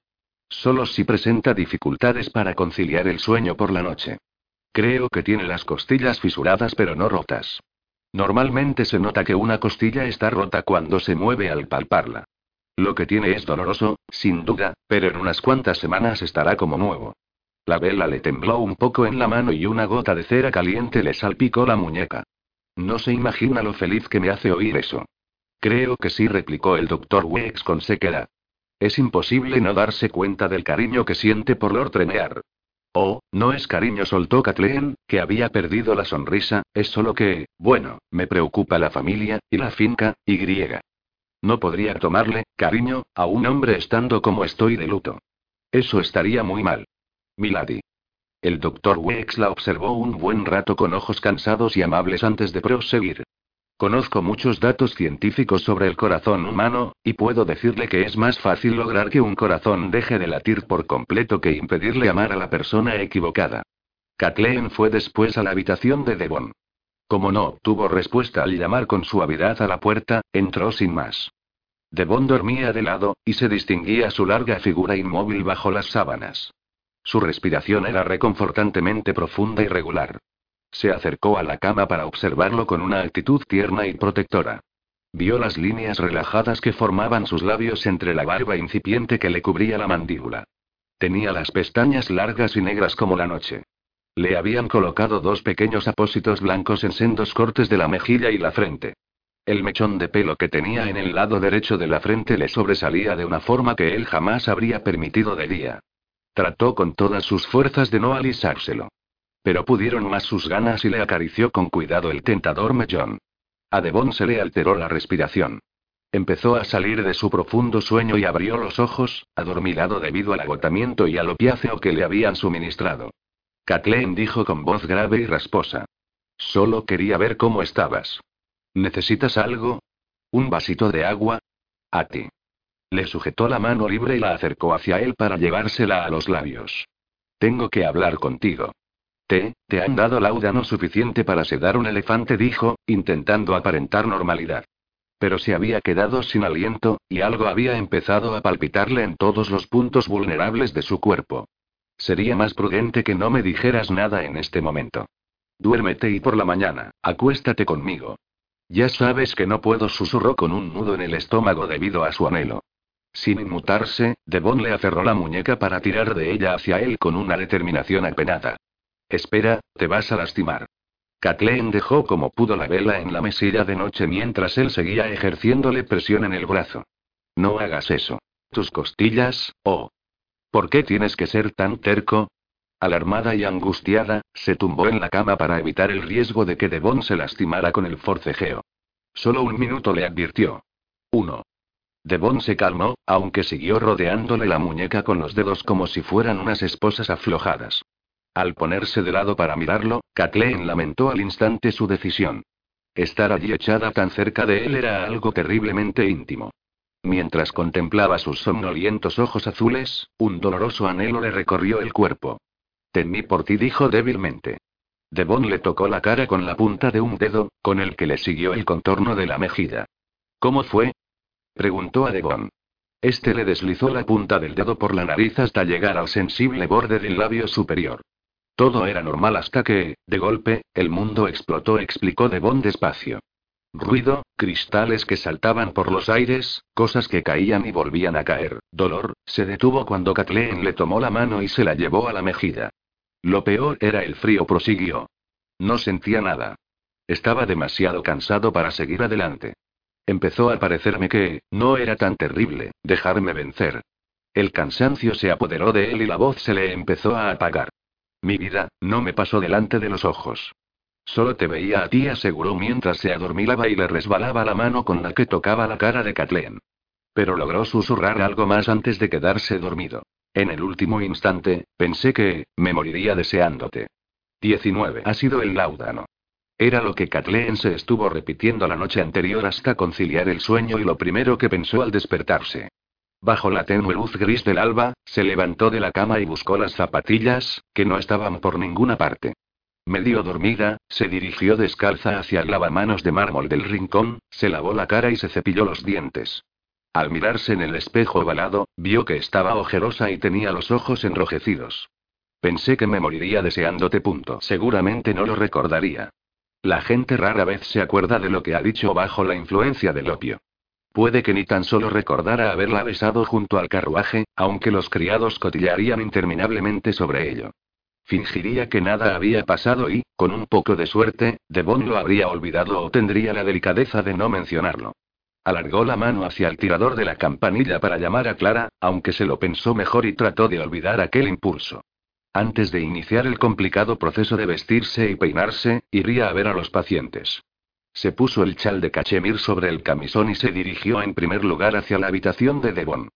Solo si presenta dificultades para conciliar el sueño por la noche. Creo que tiene las costillas fisuradas pero no rotas. Normalmente se nota que una costilla está rota cuando se mueve al palparla. Lo que tiene es doloroso, sin duda, pero en unas cuantas semanas estará como nuevo. La vela le tembló un poco en la mano y una gota de cera caliente le salpicó la muñeca. No se imagina lo feliz que me hace oír eso. Creo que sí, replicó el doctor Wex con sequedad. Es imposible no darse cuenta del cariño que siente por Lord Trenear. Oh, no es cariño, soltó Kathleen, que había perdido la sonrisa, es solo que, bueno, me preocupa la familia, y la finca, y griega. No podría tomarle, cariño, a un hombre estando como estoy de luto. Eso estaría muy mal. Milady. El doctor Wex la observó un buen rato con ojos cansados y amables antes de proseguir. Conozco muchos datos científicos sobre el corazón humano, y puedo decirle que es más fácil lograr que un corazón deje de latir por completo que impedirle amar a la persona equivocada. Kathleen fue después a la habitación de Devon. Como no obtuvo respuesta al llamar con suavidad a la puerta, entró sin más. Devon dormía de lado, y se distinguía su larga figura inmóvil bajo las sábanas. Su respiración era reconfortantemente profunda y regular. Se acercó a la cama para observarlo con una actitud tierna y protectora. Vio las líneas relajadas que formaban sus labios entre la barba incipiente que le cubría la mandíbula. Tenía las pestañas largas y negras como la noche. Le habían colocado dos pequeños apósitos blancos en sendos cortes de la mejilla y la frente. El mechón de pelo que tenía en el lado derecho de la frente le sobresalía de una forma que él jamás habría permitido de día. Trató con todas sus fuerzas de no alisárselo. Pero pudieron más sus ganas y le acarició con cuidado el tentador mechón. A Devon se le alteró la respiración. Empezó a salir de su profundo sueño y abrió los ojos, adormilado debido al agotamiento y al opiáceo que le habían suministrado. Kathleen dijo con voz grave y rasposa. Solo quería ver cómo estabas. ¿Necesitas algo? ¿Un vasito de agua? A ti. Le sujetó la mano libre y la acercó hacia él para llevársela a los labios. Tengo que hablar contigo. Te, te han dado láudano suficiente para sedar un elefante, dijo, intentando aparentar normalidad. Pero se había quedado sin aliento, y algo había empezado a palpitarle en todos los puntos vulnerables de su cuerpo. Sería más prudente que no me dijeras nada en este momento. Duérmete y por la mañana, acuéstate conmigo. Ya sabes que no puedo, susurró con un nudo en el estómago debido a su anhelo. Sin inmutarse, Devon le aferró la muñeca para tirar de ella hacia él con una determinación apenada. Espera, te vas a lastimar. Kathleen dejó como pudo la vela en la mesilla de noche mientras él seguía ejerciéndole presión en el brazo. No hagas eso. Tus costillas, oh. ¿Por qué tienes que ser tan terco? Alarmada y angustiada, se tumbó en la cama para evitar el riesgo de que Devon se lastimara con el forcejeo. Solo un minuto le advirtió. Uno. Devon se calmó, aunque siguió rodeándole la muñeca con los dedos como si fueran unas esposas aflojadas. Al ponerse de lado para mirarlo, Kathleen lamentó al instante su decisión. Estar allí echada tan cerca de él era algo terriblemente íntimo. Mientras contemplaba sus somnolientos ojos azules, un doloroso anhelo le recorrió el cuerpo. Temí por ti, dijo débilmente. Devon le tocó la cara con la punta de un dedo, con el que le siguió el contorno de la mejilla. ¿Cómo fue? preguntó a Devon. Este le deslizó la punta del dedo por la nariz hasta llegar al sensible borde del labio superior. Todo era normal hasta que, de golpe, el mundo explotó, explicó Devon despacio. Ruido, cristales que saltaban por los aires, cosas que caían y volvían a caer. Dolor, se detuvo cuando Kathleen le tomó la mano y se la llevó a la mejilla. Lo peor era el frío, prosiguió. No sentía nada. Estaba demasiado cansado para seguir adelante. Empezó a parecerme que, no era tan terrible, dejarme vencer. El cansancio se apoderó de él y la voz se le empezó a apagar. Mi vida, no me pasó delante de los ojos. Solo te veía a ti, aseguró mientras se adormilaba y le resbalaba la mano con la que tocaba la cara de Kathleen. Pero logró susurrar algo más antes de quedarse dormido. En el último instante, pensé que, me moriría deseándote. 19. Ha sido el láudano. Era lo que Kathleen se estuvo repitiendo la noche anterior hasta conciliar el sueño y lo primero que pensó al despertarse. Bajo la tenue luz gris del alba, se levantó de la cama y buscó las zapatillas, que no estaban por ninguna parte. Medio dormida, se dirigió descalza hacia el lavamanos de mármol del rincón, se lavó la cara y se cepilló los dientes. Al mirarse en el espejo ovalado, vio que estaba ojerosa y tenía los ojos enrojecidos. Pensé que me moriría deseándote. Punto. Seguramente no lo recordaría. La gente rara vez se acuerda de lo que ha dicho bajo la influencia del opio. Puede que ni tan solo recordara haberla besado junto al carruaje, aunque los criados cotillarían interminablemente sobre ello. Fingiría que nada había pasado y, con un poco de suerte, Devon lo habría olvidado o tendría la delicadeza de no mencionarlo. Alargó la mano hacia el tirador de la campanilla para llamar a Clara, aunque se lo pensó mejor y trató de olvidar aquel impulso. Antes de iniciar el complicado proceso de vestirse y peinarse, iría a ver a los pacientes. Se puso el chal de cachemir sobre el camisón y se dirigió en primer lugar hacia la habitación de Devon.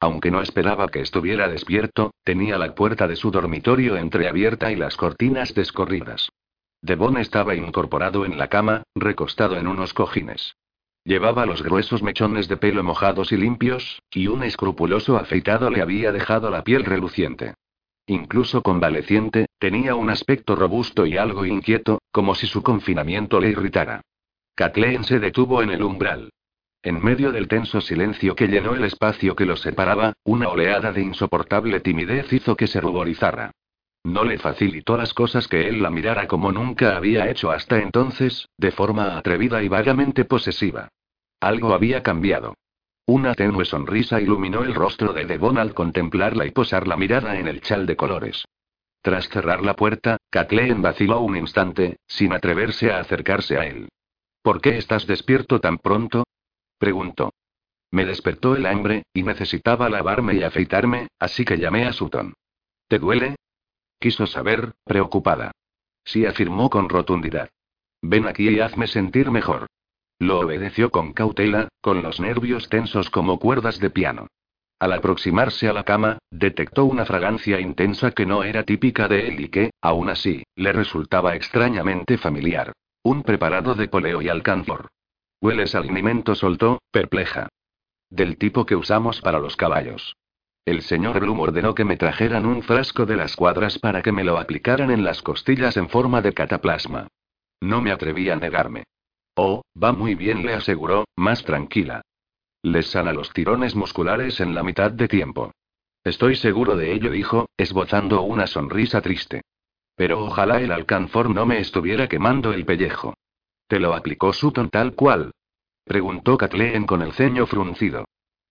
Aunque no esperaba que estuviera despierto, tenía la puerta de su dormitorio entreabierta y las cortinas descorridas. Devon estaba incorporado en la cama, recostado en unos cojines. Llevaba los gruesos mechones de pelo mojados y limpios, y un escrupuloso afeitado le había dejado la piel reluciente. Incluso convaleciente, tenía un aspecto robusto y algo inquieto, como si su confinamiento le irritara. Kathleen se detuvo en el umbral. En medio del tenso silencio que llenó el espacio que los separaba, una oleada de insoportable timidez hizo que se ruborizara. No le facilitó las cosas que él la mirara como nunca había hecho hasta entonces, de forma atrevida y vagamente posesiva. Algo había cambiado. Una tenue sonrisa iluminó el rostro de Devon al contemplarla y posar la mirada en el chal de colores. Tras cerrar la puerta, Kathleen vaciló un instante, sin atreverse a acercarse a él. ¿Por qué estás despierto tan pronto? preguntó. Me despertó el hambre, y necesitaba lavarme y afeitarme, así que llamé a Sutton. ¿Te duele? Quiso saber, preocupada. Sí afirmó con rotundidad. Ven aquí y hazme sentir mejor. Lo obedeció con cautela, con los nervios tensos como cuerdas de piano. Al aproximarse a la cama, detectó una fragancia intensa que no era típica de él y que, aún así, le resultaba extrañamente familiar. Un preparado de poleo y alcanfor. Hueles al alimento soltó, perpleja. Del tipo que usamos para los caballos. El señor Bloom ordenó que me trajeran un frasco de las cuadras para que me lo aplicaran en las costillas en forma de cataplasma. No me atreví a negarme. Oh, va muy bien, le aseguró, más tranquila. Les sana los tirones musculares en la mitad de tiempo. Estoy seguro de ello, dijo, esbozando una sonrisa triste. Pero ojalá el alcanfor no me estuviera quemando el pellejo. ¿Te lo aplicó Sutton tal cual? Preguntó Kathleen con el ceño fruncido.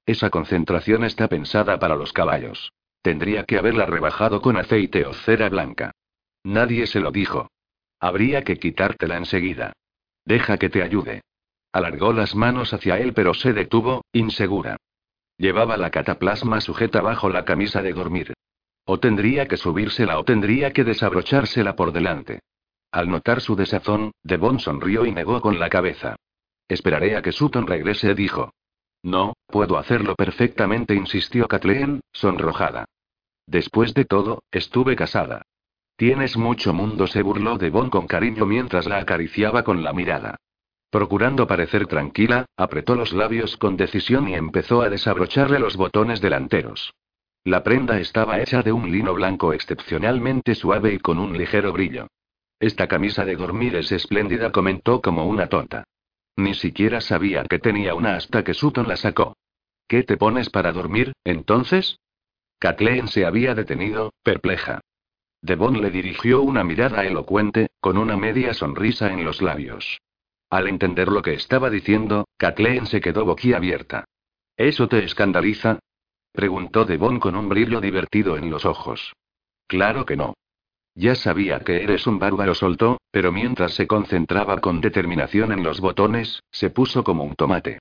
Esa concentración está pensada para los caballos. Tendría que haberla rebajado con aceite o cera blanca. Nadie se lo dijo. Habría que quitártela enseguida. Deja que te ayude. Alargó las manos hacia él pero se detuvo, insegura. Llevaba la cataplasma sujeta bajo la camisa de dormir. O tendría que subírsela o tendría que desabrochársela por delante. Al notar su desazón, Devon sonrió y negó con la cabeza. Esperaré a que Sutton regrese, dijo. No, puedo hacerlo perfectamente, insistió Kathleen, sonrojada. Después de todo, estuve casada. Tienes mucho mundo, se burló de Bon con cariño mientras la acariciaba con la mirada. Procurando parecer tranquila, apretó los labios con decisión y empezó a desabrocharle los botones delanteros. La prenda estaba hecha de un lino blanco excepcionalmente suave y con un ligero brillo. Esta camisa de dormir es espléndida, comentó como una tonta. Ni siquiera sabía que tenía una hasta que Sutton la sacó. ¿Qué te pones para dormir, entonces? Kathleen se había detenido, perpleja. Devon le dirigió una mirada elocuente, con una media sonrisa en los labios. Al entender lo que estaba diciendo, Kathleen se quedó boquiabierta. ¿Eso te escandaliza? preguntó Devon con un brillo divertido en los ojos. Claro que no. Ya sabía que eres un bárbaro, soltó, pero mientras se concentraba con determinación en los botones, se puso como un tomate.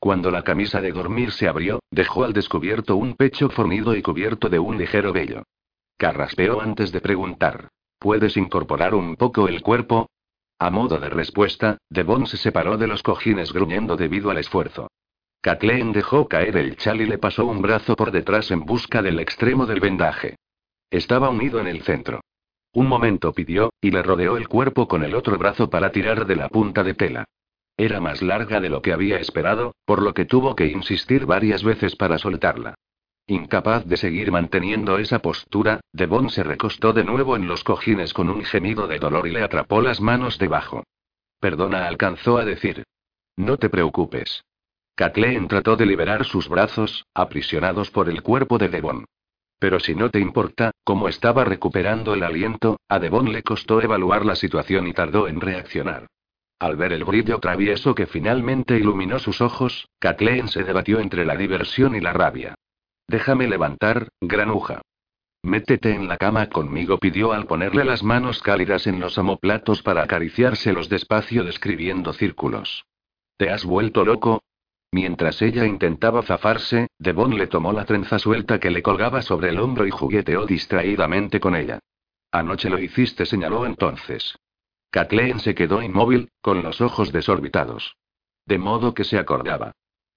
Cuando la camisa de dormir se abrió, dejó al descubierto un pecho fornido y cubierto de un ligero vello. Carraspeó antes de preguntar. ¿Puedes incorporar un poco el cuerpo? A modo de respuesta, Devon se separó de los cojines gruñendo debido al esfuerzo. Kathleen dejó caer el chal y le pasó un brazo por detrás en busca del extremo del vendaje. Estaba unido en el centro. Un momento pidió, y le rodeó el cuerpo con el otro brazo para tirar de la punta de tela. Era más larga de lo que había esperado, por lo que tuvo que insistir varias veces para soltarla. Incapaz de seguir manteniendo esa postura, Devon se recostó de nuevo en los cojines con un gemido de dolor y le atrapó las manos debajo. Perdona, alcanzó a decir. No te preocupes. Kathleen trató de liberar sus brazos, aprisionados por el cuerpo de Devon. Pero si no te importa, como estaba recuperando el aliento, a Devon le costó evaluar la situación y tardó en reaccionar. Al ver el brillo travieso que finalmente iluminó sus ojos, Kathleen se debatió entre la diversión y la rabia. Déjame levantar, granuja. Métete en la cama conmigo, pidió al ponerle las manos cálidas en los omoplatos para acariciárselos despacio describiendo círculos. ¿Te has vuelto loco? Mientras ella intentaba zafarse, Devon le tomó la trenza suelta que le colgaba sobre el hombro y jugueteó distraídamente con ella. Anoche lo hiciste, señaló entonces. Kathleen se quedó inmóvil, con los ojos desorbitados. De modo que se acordaba.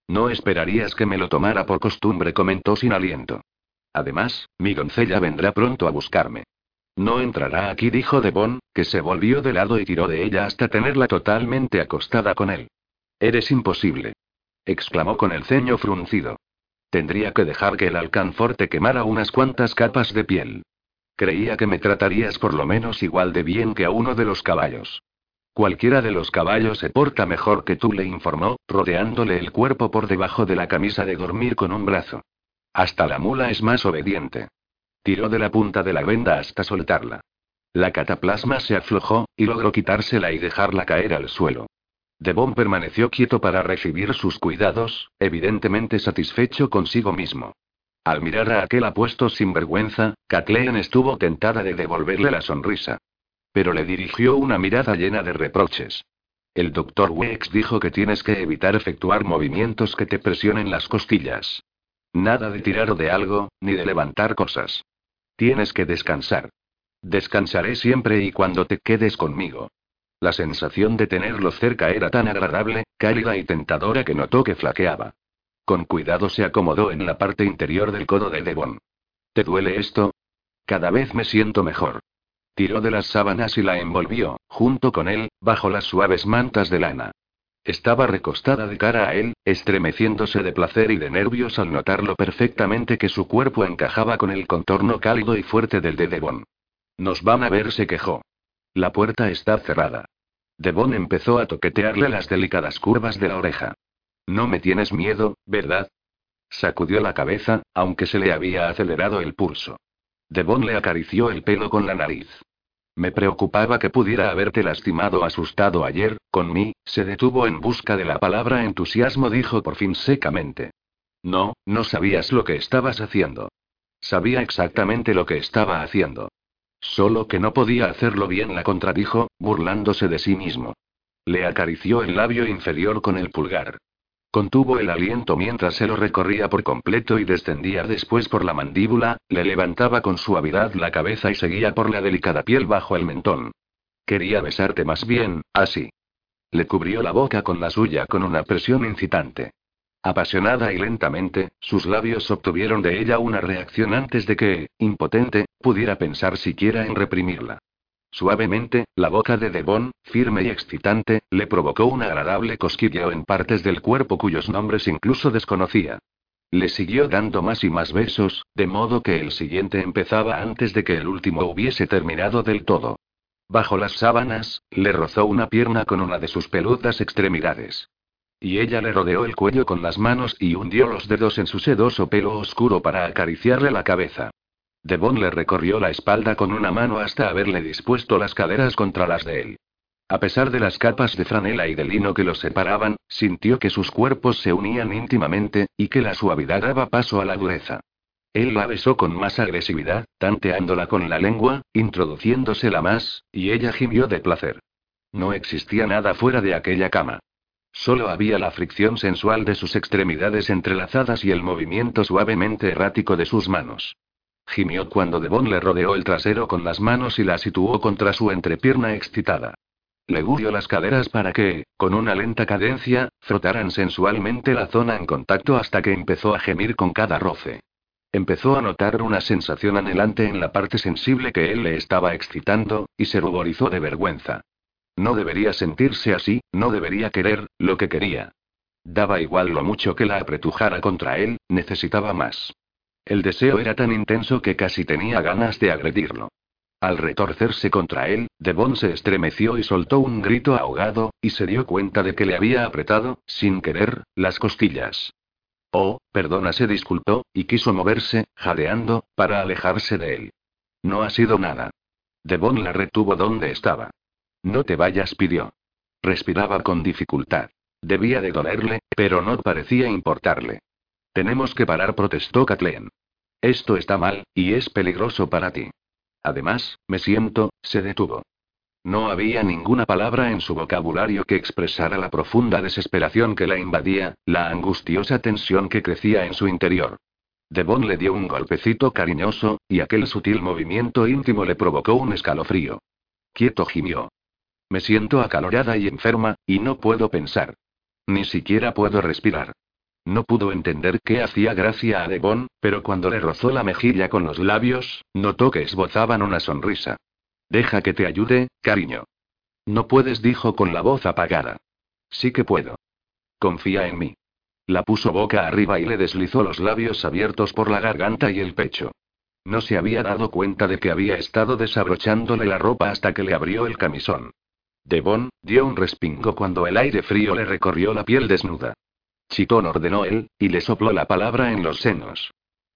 No esperarías que me lo tomara por costumbre, comentó sin aliento. Además, mi doncella vendrá pronto a buscarme. No entrará aquí, dijo Devon, que se volvió de lado y tiró de ella hasta tenerla totalmente acostada con él. Eres imposible. exclamó con el ceño fruncido. Tendría que dejar que el alcanfor te quemara unas cuantas capas de piel. Creía que me tratarías por lo menos igual de bien que a uno de los caballos. Cualquiera de los caballos se porta mejor que tú, le informó, rodeándole el cuerpo por debajo de la camisa de dormir con un brazo. Hasta la mula es más obediente. Tiró de la punta de la venda hasta soltarla. La cataplasma se aflojó, y logró quitársela y dejarla caer al suelo. Devon permaneció quieto para recibir sus cuidados, evidentemente satisfecho consigo mismo. Al mirar a aquel apuesto sinvergüenza, Kathleen estuvo tentada de devolverle la sonrisa. Pero le dirigió una mirada llena de reproches. El doctor Wex dijo que tienes que evitar efectuar movimientos que te presionen las costillas. Nada de tirar de algo, ni de levantar cosas. Tienes que descansar. Descansaré siempre y cuando te quedes conmigo. La sensación de tenerlo cerca era tan agradable, cálida y tentadora que notó que flaqueaba. Con cuidado se acomodó en la parte interior del codo de Devon. ¿Te duele esto? Cada vez me siento mejor. Tiró de las sábanas y la envolvió, junto con él, bajo las suaves mantas de lana. Estaba recostada de cara a él, estremeciéndose de placer y de nervios al notar lo perfectamente que su cuerpo encajaba con el contorno cálido y fuerte del de Devon. Nos van a ver, se quejó. La puerta está cerrada. Devon empezó a toquetearle las delicadas curvas de la oreja. No me tienes miedo, ¿verdad? Sacudió la cabeza, aunque se le había acelerado el pulso. Devon le acarició el pelo con la nariz. Me preocupaba que pudiera haberte lastimado asustado ayer, con mí, se detuvo en busca de la palabra entusiasmo, dijo por fin secamente. No, no sabías lo que estabas haciendo. Sabía exactamente lo que estaba haciendo. Solo que no podía hacerlo bien, la contradijo, burlándose de sí mismo. Le acarició el labio inferior con el pulgar. Contuvo el aliento mientras se lo recorría por completo y descendía después por la mandíbula, le levantaba con suavidad la cabeza y seguía por la delicada piel bajo el mentón. Quería besarte más bien, así. Le cubrió la boca con la suya con una presión incitante. Apasionada y lentamente, sus labios obtuvieron de ella una reacción antes de que, impotente, pudiera pensar siquiera en reprimirla. Suavemente, la boca de Devon, firme y excitante, le provocó un agradable cosquilleo en partes del cuerpo cuyos nombres incluso desconocía. Le siguió dando más y más besos, de modo que el siguiente empezaba antes de que el último hubiese terminado del todo. Bajo las sábanas, le rozó una pierna con una de sus peludas extremidades. Y ella le rodeó el cuello con las manos y hundió los dedos en su sedoso pelo oscuro para acariciarle la cabeza. Devon le recorrió la espalda con una mano hasta haberle dispuesto las caderas contra las de él. A pesar de las capas de franela y de lino que los separaban, sintió que sus cuerpos se unían íntimamente, y que la suavidad daba paso a la dureza. Él la besó con más agresividad, tanteándola con la lengua, introduciéndosela más, y ella gimió de placer. No existía nada fuera de aquella cama. Solo había la fricción sensual de sus extremidades entrelazadas y el movimiento suavemente errático de sus manos. Gimió cuando Devon le rodeó el trasero con las manos y la situó contra su entrepierna excitada. Le guió las caderas para que, con una lenta cadencia, frotaran sensualmente la zona en contacto hasta que empezó a gemir con cada roce. Empezó a notar una sensación anhelante en la parte sensible que él le estaba excitando, y se ruborizó de vergüenza. No debería sentirse así, no debería querer, lo que quería. Daba igual lo mucho que la apretujara contra él, necesitaba más. El deseo era tan intenso que casi tenía ganas de agredirlo. Al retorcerse contra él, Devon se estremeció y soltó un grito ahogado, y se dio cuenta de que le había apretado, sin querer, las costillas. Oh, perdona, se disculpó, y quiso moverse, jadeando, para alejarse de él. No ha sido nada. Devon la retuvo donde estaba. No te vayas, pidió. Respiraba con dificultad. Debía de dolerle, pero no parecía importarle. Tenemos que parar, protestó Kathleen. Esto está mal, y es peligroso para ti. Además, me siento, se detuvo. No había ninguna palabra en su vocabulario que expresara la profunda desesperación que la invadía, la angustiosa tensión que crecía en su interior. Devon le dio un golpecito cariñoso, y aquel sutil movimiento íntimo le provocó un escalofrío. Quieto gimió. Me siento acalorada y enferma, y no puedo pensar. Ni siquiera puedo respirar. No pudo entender qué hacía gracia a Devon, pero cuando le rozó la mejilla con los labios, notó que esbozaban una sonrisa. Deja que te ayude, cariño. No puedes, dijo con la voz apagada. Sí que puedo. Confía en mí. La puso boca arriba y le deslizó los labios abiertos por la garganta y el pecho. No se había dado cuenta de que había estado desabrochándole la ropa hasta que le abrió el camisón. Devon, dio un respingo cuando el aire frío le recorrió la piel desnuda. Chitón ordenó él, y le sopló la palabra en los senos.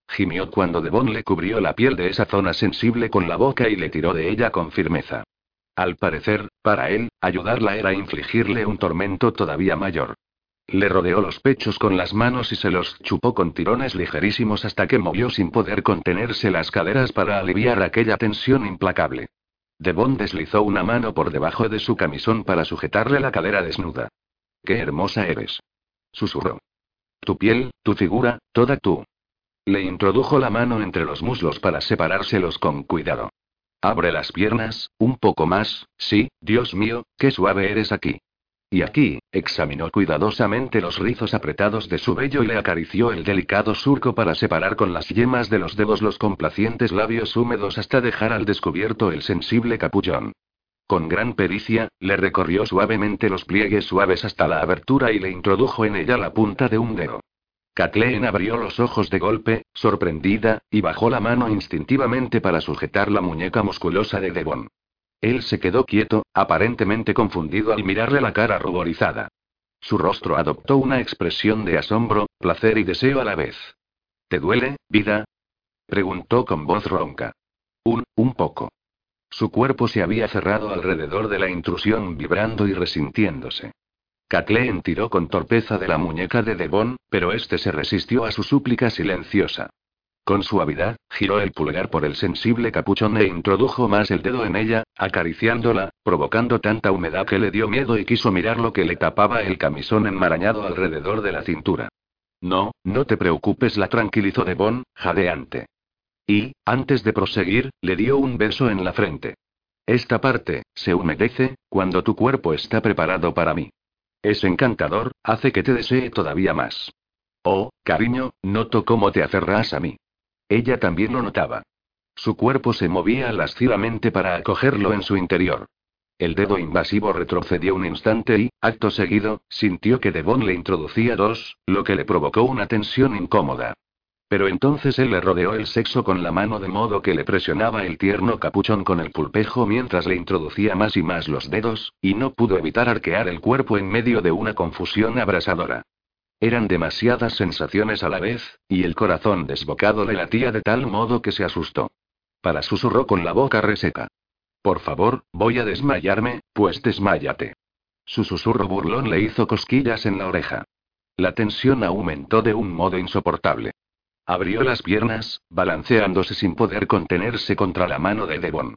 gimió cuando Devon le cubrió la piel de esa zona sensible con la boca y le tiró de ella con firmeza. Al parecer, para él, ayudarla era infligirle un tormento todavía mayor. Le rodeó los pechos con las manos y se los chupó con tirones ligerísimos hasta que movió sin poder contenerse las caderas para aliviar aquella tensión implacable. Devon deslizó una mano por debajo de su camisón para sujetarle la cadera desnuda. ¡Qué hermosa eres! Susurró. Tu piel, tu figura, toda tú. Le introdujo la mano entre los muslos para separárselos con cuidado. Abre las piernas, un poco más, sí, Dios mío, qué suave eres aquí. Y aquí, examinó cuidadosamente los rizos apretados de su vello y le acarició el delicado surco para separar con las yemas de los dedos los complacientes labios húmedos hasta dejar al descubierto el sensible capullón. Con gran pericia, le recorrió suavemente los pliegues suaves hasta la abertura y le introdujo en ella la punta de un dedo. Kathleen abrió los ojos de golpe, sorprendida, y bajó la mano instintivamente para sujetar la muñeca musculosa de Devon. Él se quedó quieto, aparentemente confundido al mirarle la cara ruborizada. Su rostro adoptó una expresión de asombro, placer y deseo a la vez. ¿Te duele, vida? preguntó con voz ronca. Un, un poco. Su cuerpo se había cerrado alrededor de la intrusión vibrando y resintiéndose. Kathleen tiró con torpeza de la muñeca de Devon, pero este se resistió a su súplica silenciosa. Con suavidad, giró el pulgar por el sensible capuchón e introdujo más el dedo en ella, acariciándola, provocando tanta humedad que le dio miedo y quiso mirar lo que le tapaba el camisón enmarañado alrededor de la cintura. No, no te preocupes, la tranquilizó Devon, jadeante. Y, antes de proseguir, le dio un beso en la frente. Esta parte, se humedece, cuando tu cuerpo está preparado para mí. Es encantador, hace que te desee todavía más. Oh, cariño, noto cómo te aferras a mí. Ella también lo notaba. Su cuerpo se movía lascivamente para acogerlo en su interior. El dedo invasivo retrocedió un instante y, acto seguido, sintió que Devon le introducía dos, lo que le provocó una tensión incómoda. Pero entonces él le rodeó el sexo con la mano de modo que le presionaba el tierno capuchón con el pulpejo mientras le introducía más y más los dedos, y no pudo evitar arquear el cuerpo en medio de una confusión abrasadora. Eran demasiadas sensaciones a la vez, y el corazón desbocado le latía de tal modo que se asustó. Para susurró con la boca reseca. Por favor, voy a desmayarme, pues desmáyate. Su susurro burlón le hizo cosquillas en la oreja. La tensión aumentó de un modo insoportable. Abrió las piernas, balanceándose sin poder contenerse contra la mano de Devon.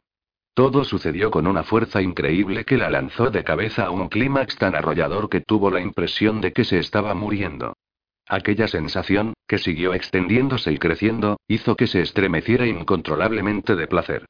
Todo sucedió con una fuerza increíble que la lanzó de cabeza a un clímax tan arrollador que tuvo la impresión de que se estaba muriendo. Aquella sensación, que siguió extendiéndose y creciendo, hizo que se estremeciera incontrolablemente de placer.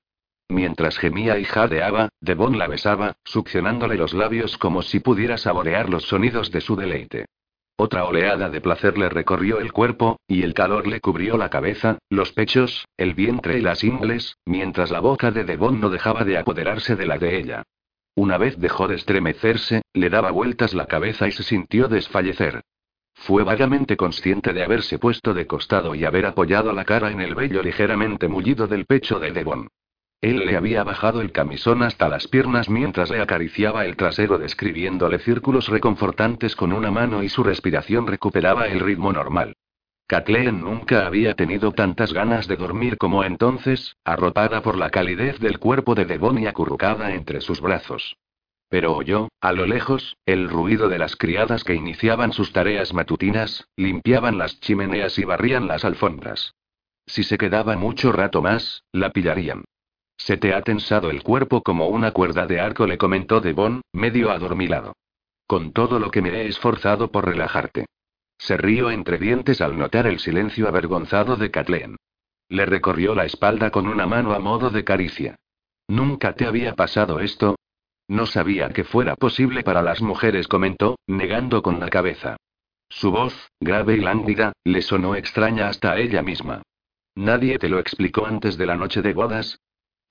Mientras gemía y jadeaba, Devon la besaba, succionándole los labios como si pudiera saborear los sonidos de su deleite. Otra oleada de placer le recorrió el cuerpo, y el calor le cubrió la cabeza, los pechos, el vientre y las ingles, mientras la boca de Devon no dejaba de apoderarse de la de ella. Una vez dejó de estremecerse, le daba vueltas la cabeza y se sintió desfallecer. Fue vagamente consciente de haberse puesto de costado y haber apoyado la cara en el vello ligeramente mullido del pecho de Devon. Él le había bajado el camisón hasta las piernas mientras le acariciaba el trasero describiéndole círculos reconfortantes con una mano y su respiración recuperaba el ritmo normal. Kathleen nunca había tenido tantas ganas de dormir como entonces, arropada por la calidez del cuerpo de Devon y acurrucada entre sus brazos. Pero oyó, a lo lejos, el ruido de las criadas que iniciaban sus tareas matutinas, limpiaban las chimeneas y barrían las alfombras. Si se quedaba mucho rato más, la pillarían. Se te ha tensado el cuerpo como una cuerda de arco, le comentó Devon, medio adormilado. Con todo lo que me he esforzado por relajarte. Se rió entre dientes al notar el silencio avergonzado de Kathleen. Le recorrió la espalda con una mano a modo de caricia. ¿Nunca te había pasado esto? No sabía que fuera posible para las mujeres, comentó, negando con la cabeza. Su voz, grave y lánguida, le sonó extraña hasta a ella misma. ¿Nadie te lo explicó antes de la noche de bodas?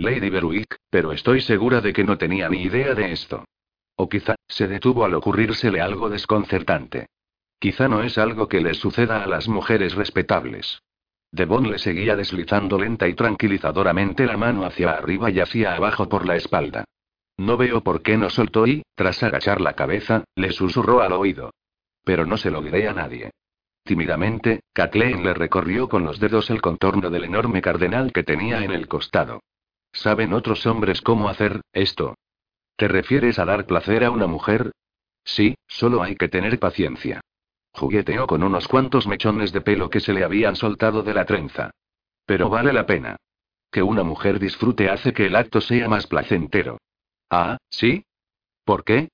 Lady Berwick, pero estoy segura de que no tenía ni idea de esto. O quizá, se detuvo al ocurrírsele algo desconcertante. Quizá no es algo que le suceda a las mujeres respetables. Devon le seguía deslizando lenta y tranquilizadoramente la mano hacia arriba y hacia abajo por la espalda. No veo por qué no soltó y, tras agachar la cabeza, le susurró al oído. Pero no se lo diré a nadie. Tímidamente, Kathleen le recorrió con los dedos el contorno del enorme cardenal que tenía en el costado. ¿Saben otros hombres cómo hacer esto? ¿Te refieres a dar placer a una mujer? Sí, solo hay que tener paciencia. Jugueteó con unos cuantos mechones de pelo que se le habían soltado de la trenza. Pero vale la pena. Que una mujer disfrute hace que el acto sea más placentero. Ah, ¿sí? ¿Por qué?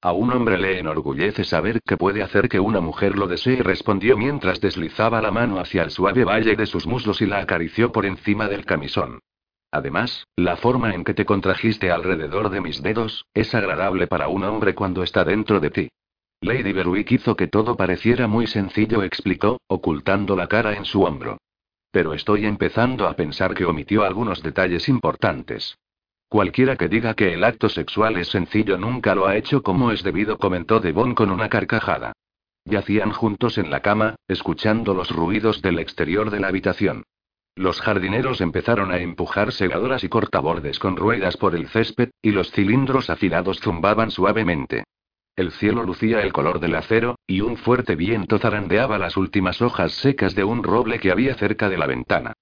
A un hombre le enorgullece saber que puede hacer que una mujer lo desee, respondió mientras deslizaba la mano hacia el suave valle de sus muslos y la acarició por encima del camisón. Además, la forma en que te contrajiste alrededor de mis dedos, es agradable para un hombre cuando está dentro de ti. Lady Berwick hizo que todo pareciera muy sencillo, explicó, ocultando la cara en su hombro. Pero estoy empezando a pensar que omitió algunos detalles importantes. Cualquiera que diga que el acto sexual es sencillo nunca lo ha hecho como es debido, comentó Devon con una carcajada. Yacían juntos en la cama, escuchando los ruidos del exterior de la habitación. Los jardineros empezaron a empujar segadoras y cortabordes con ruedas por el césped, y los cilindros afilados zumbaban suavemente. El cielo lucía el color del acero, y un fuerte viento zarandeaba las últimas hojas secas de un roble que había cerca de la ventana.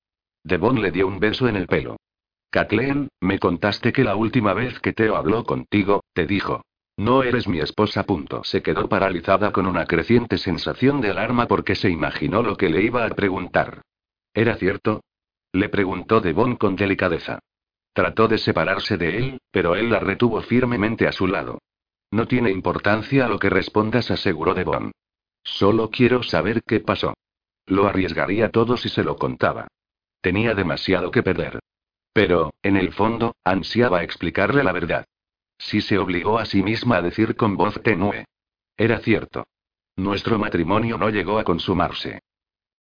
Devon le dio un beso en el pelo. Kathleen, me contaste que la última vez que Teo habló contigo, te dijo. No eres mi esposa. Punto. Se quedó paralizada con una creciente sensación de alarma porque se imaginó lo que le iba a preguntar. ¿Era cierto? Le preguntó Devon con delicadeza. Trató de separarse de él, pero él la retuvo firmemente a su lado. No tiene importancia lo que respondas, aseguró Devon. Solo quiero saber qué pasó. Lo arriesgaría todo si se lo contaba. Tenía demasiado que perder. Pero, en el fondo, ansiaba explicarle la verdad. Si se obligó a sí misma a decir con voz tenue. Era cierto. Nuestro matrimonio no llegó a consumarse.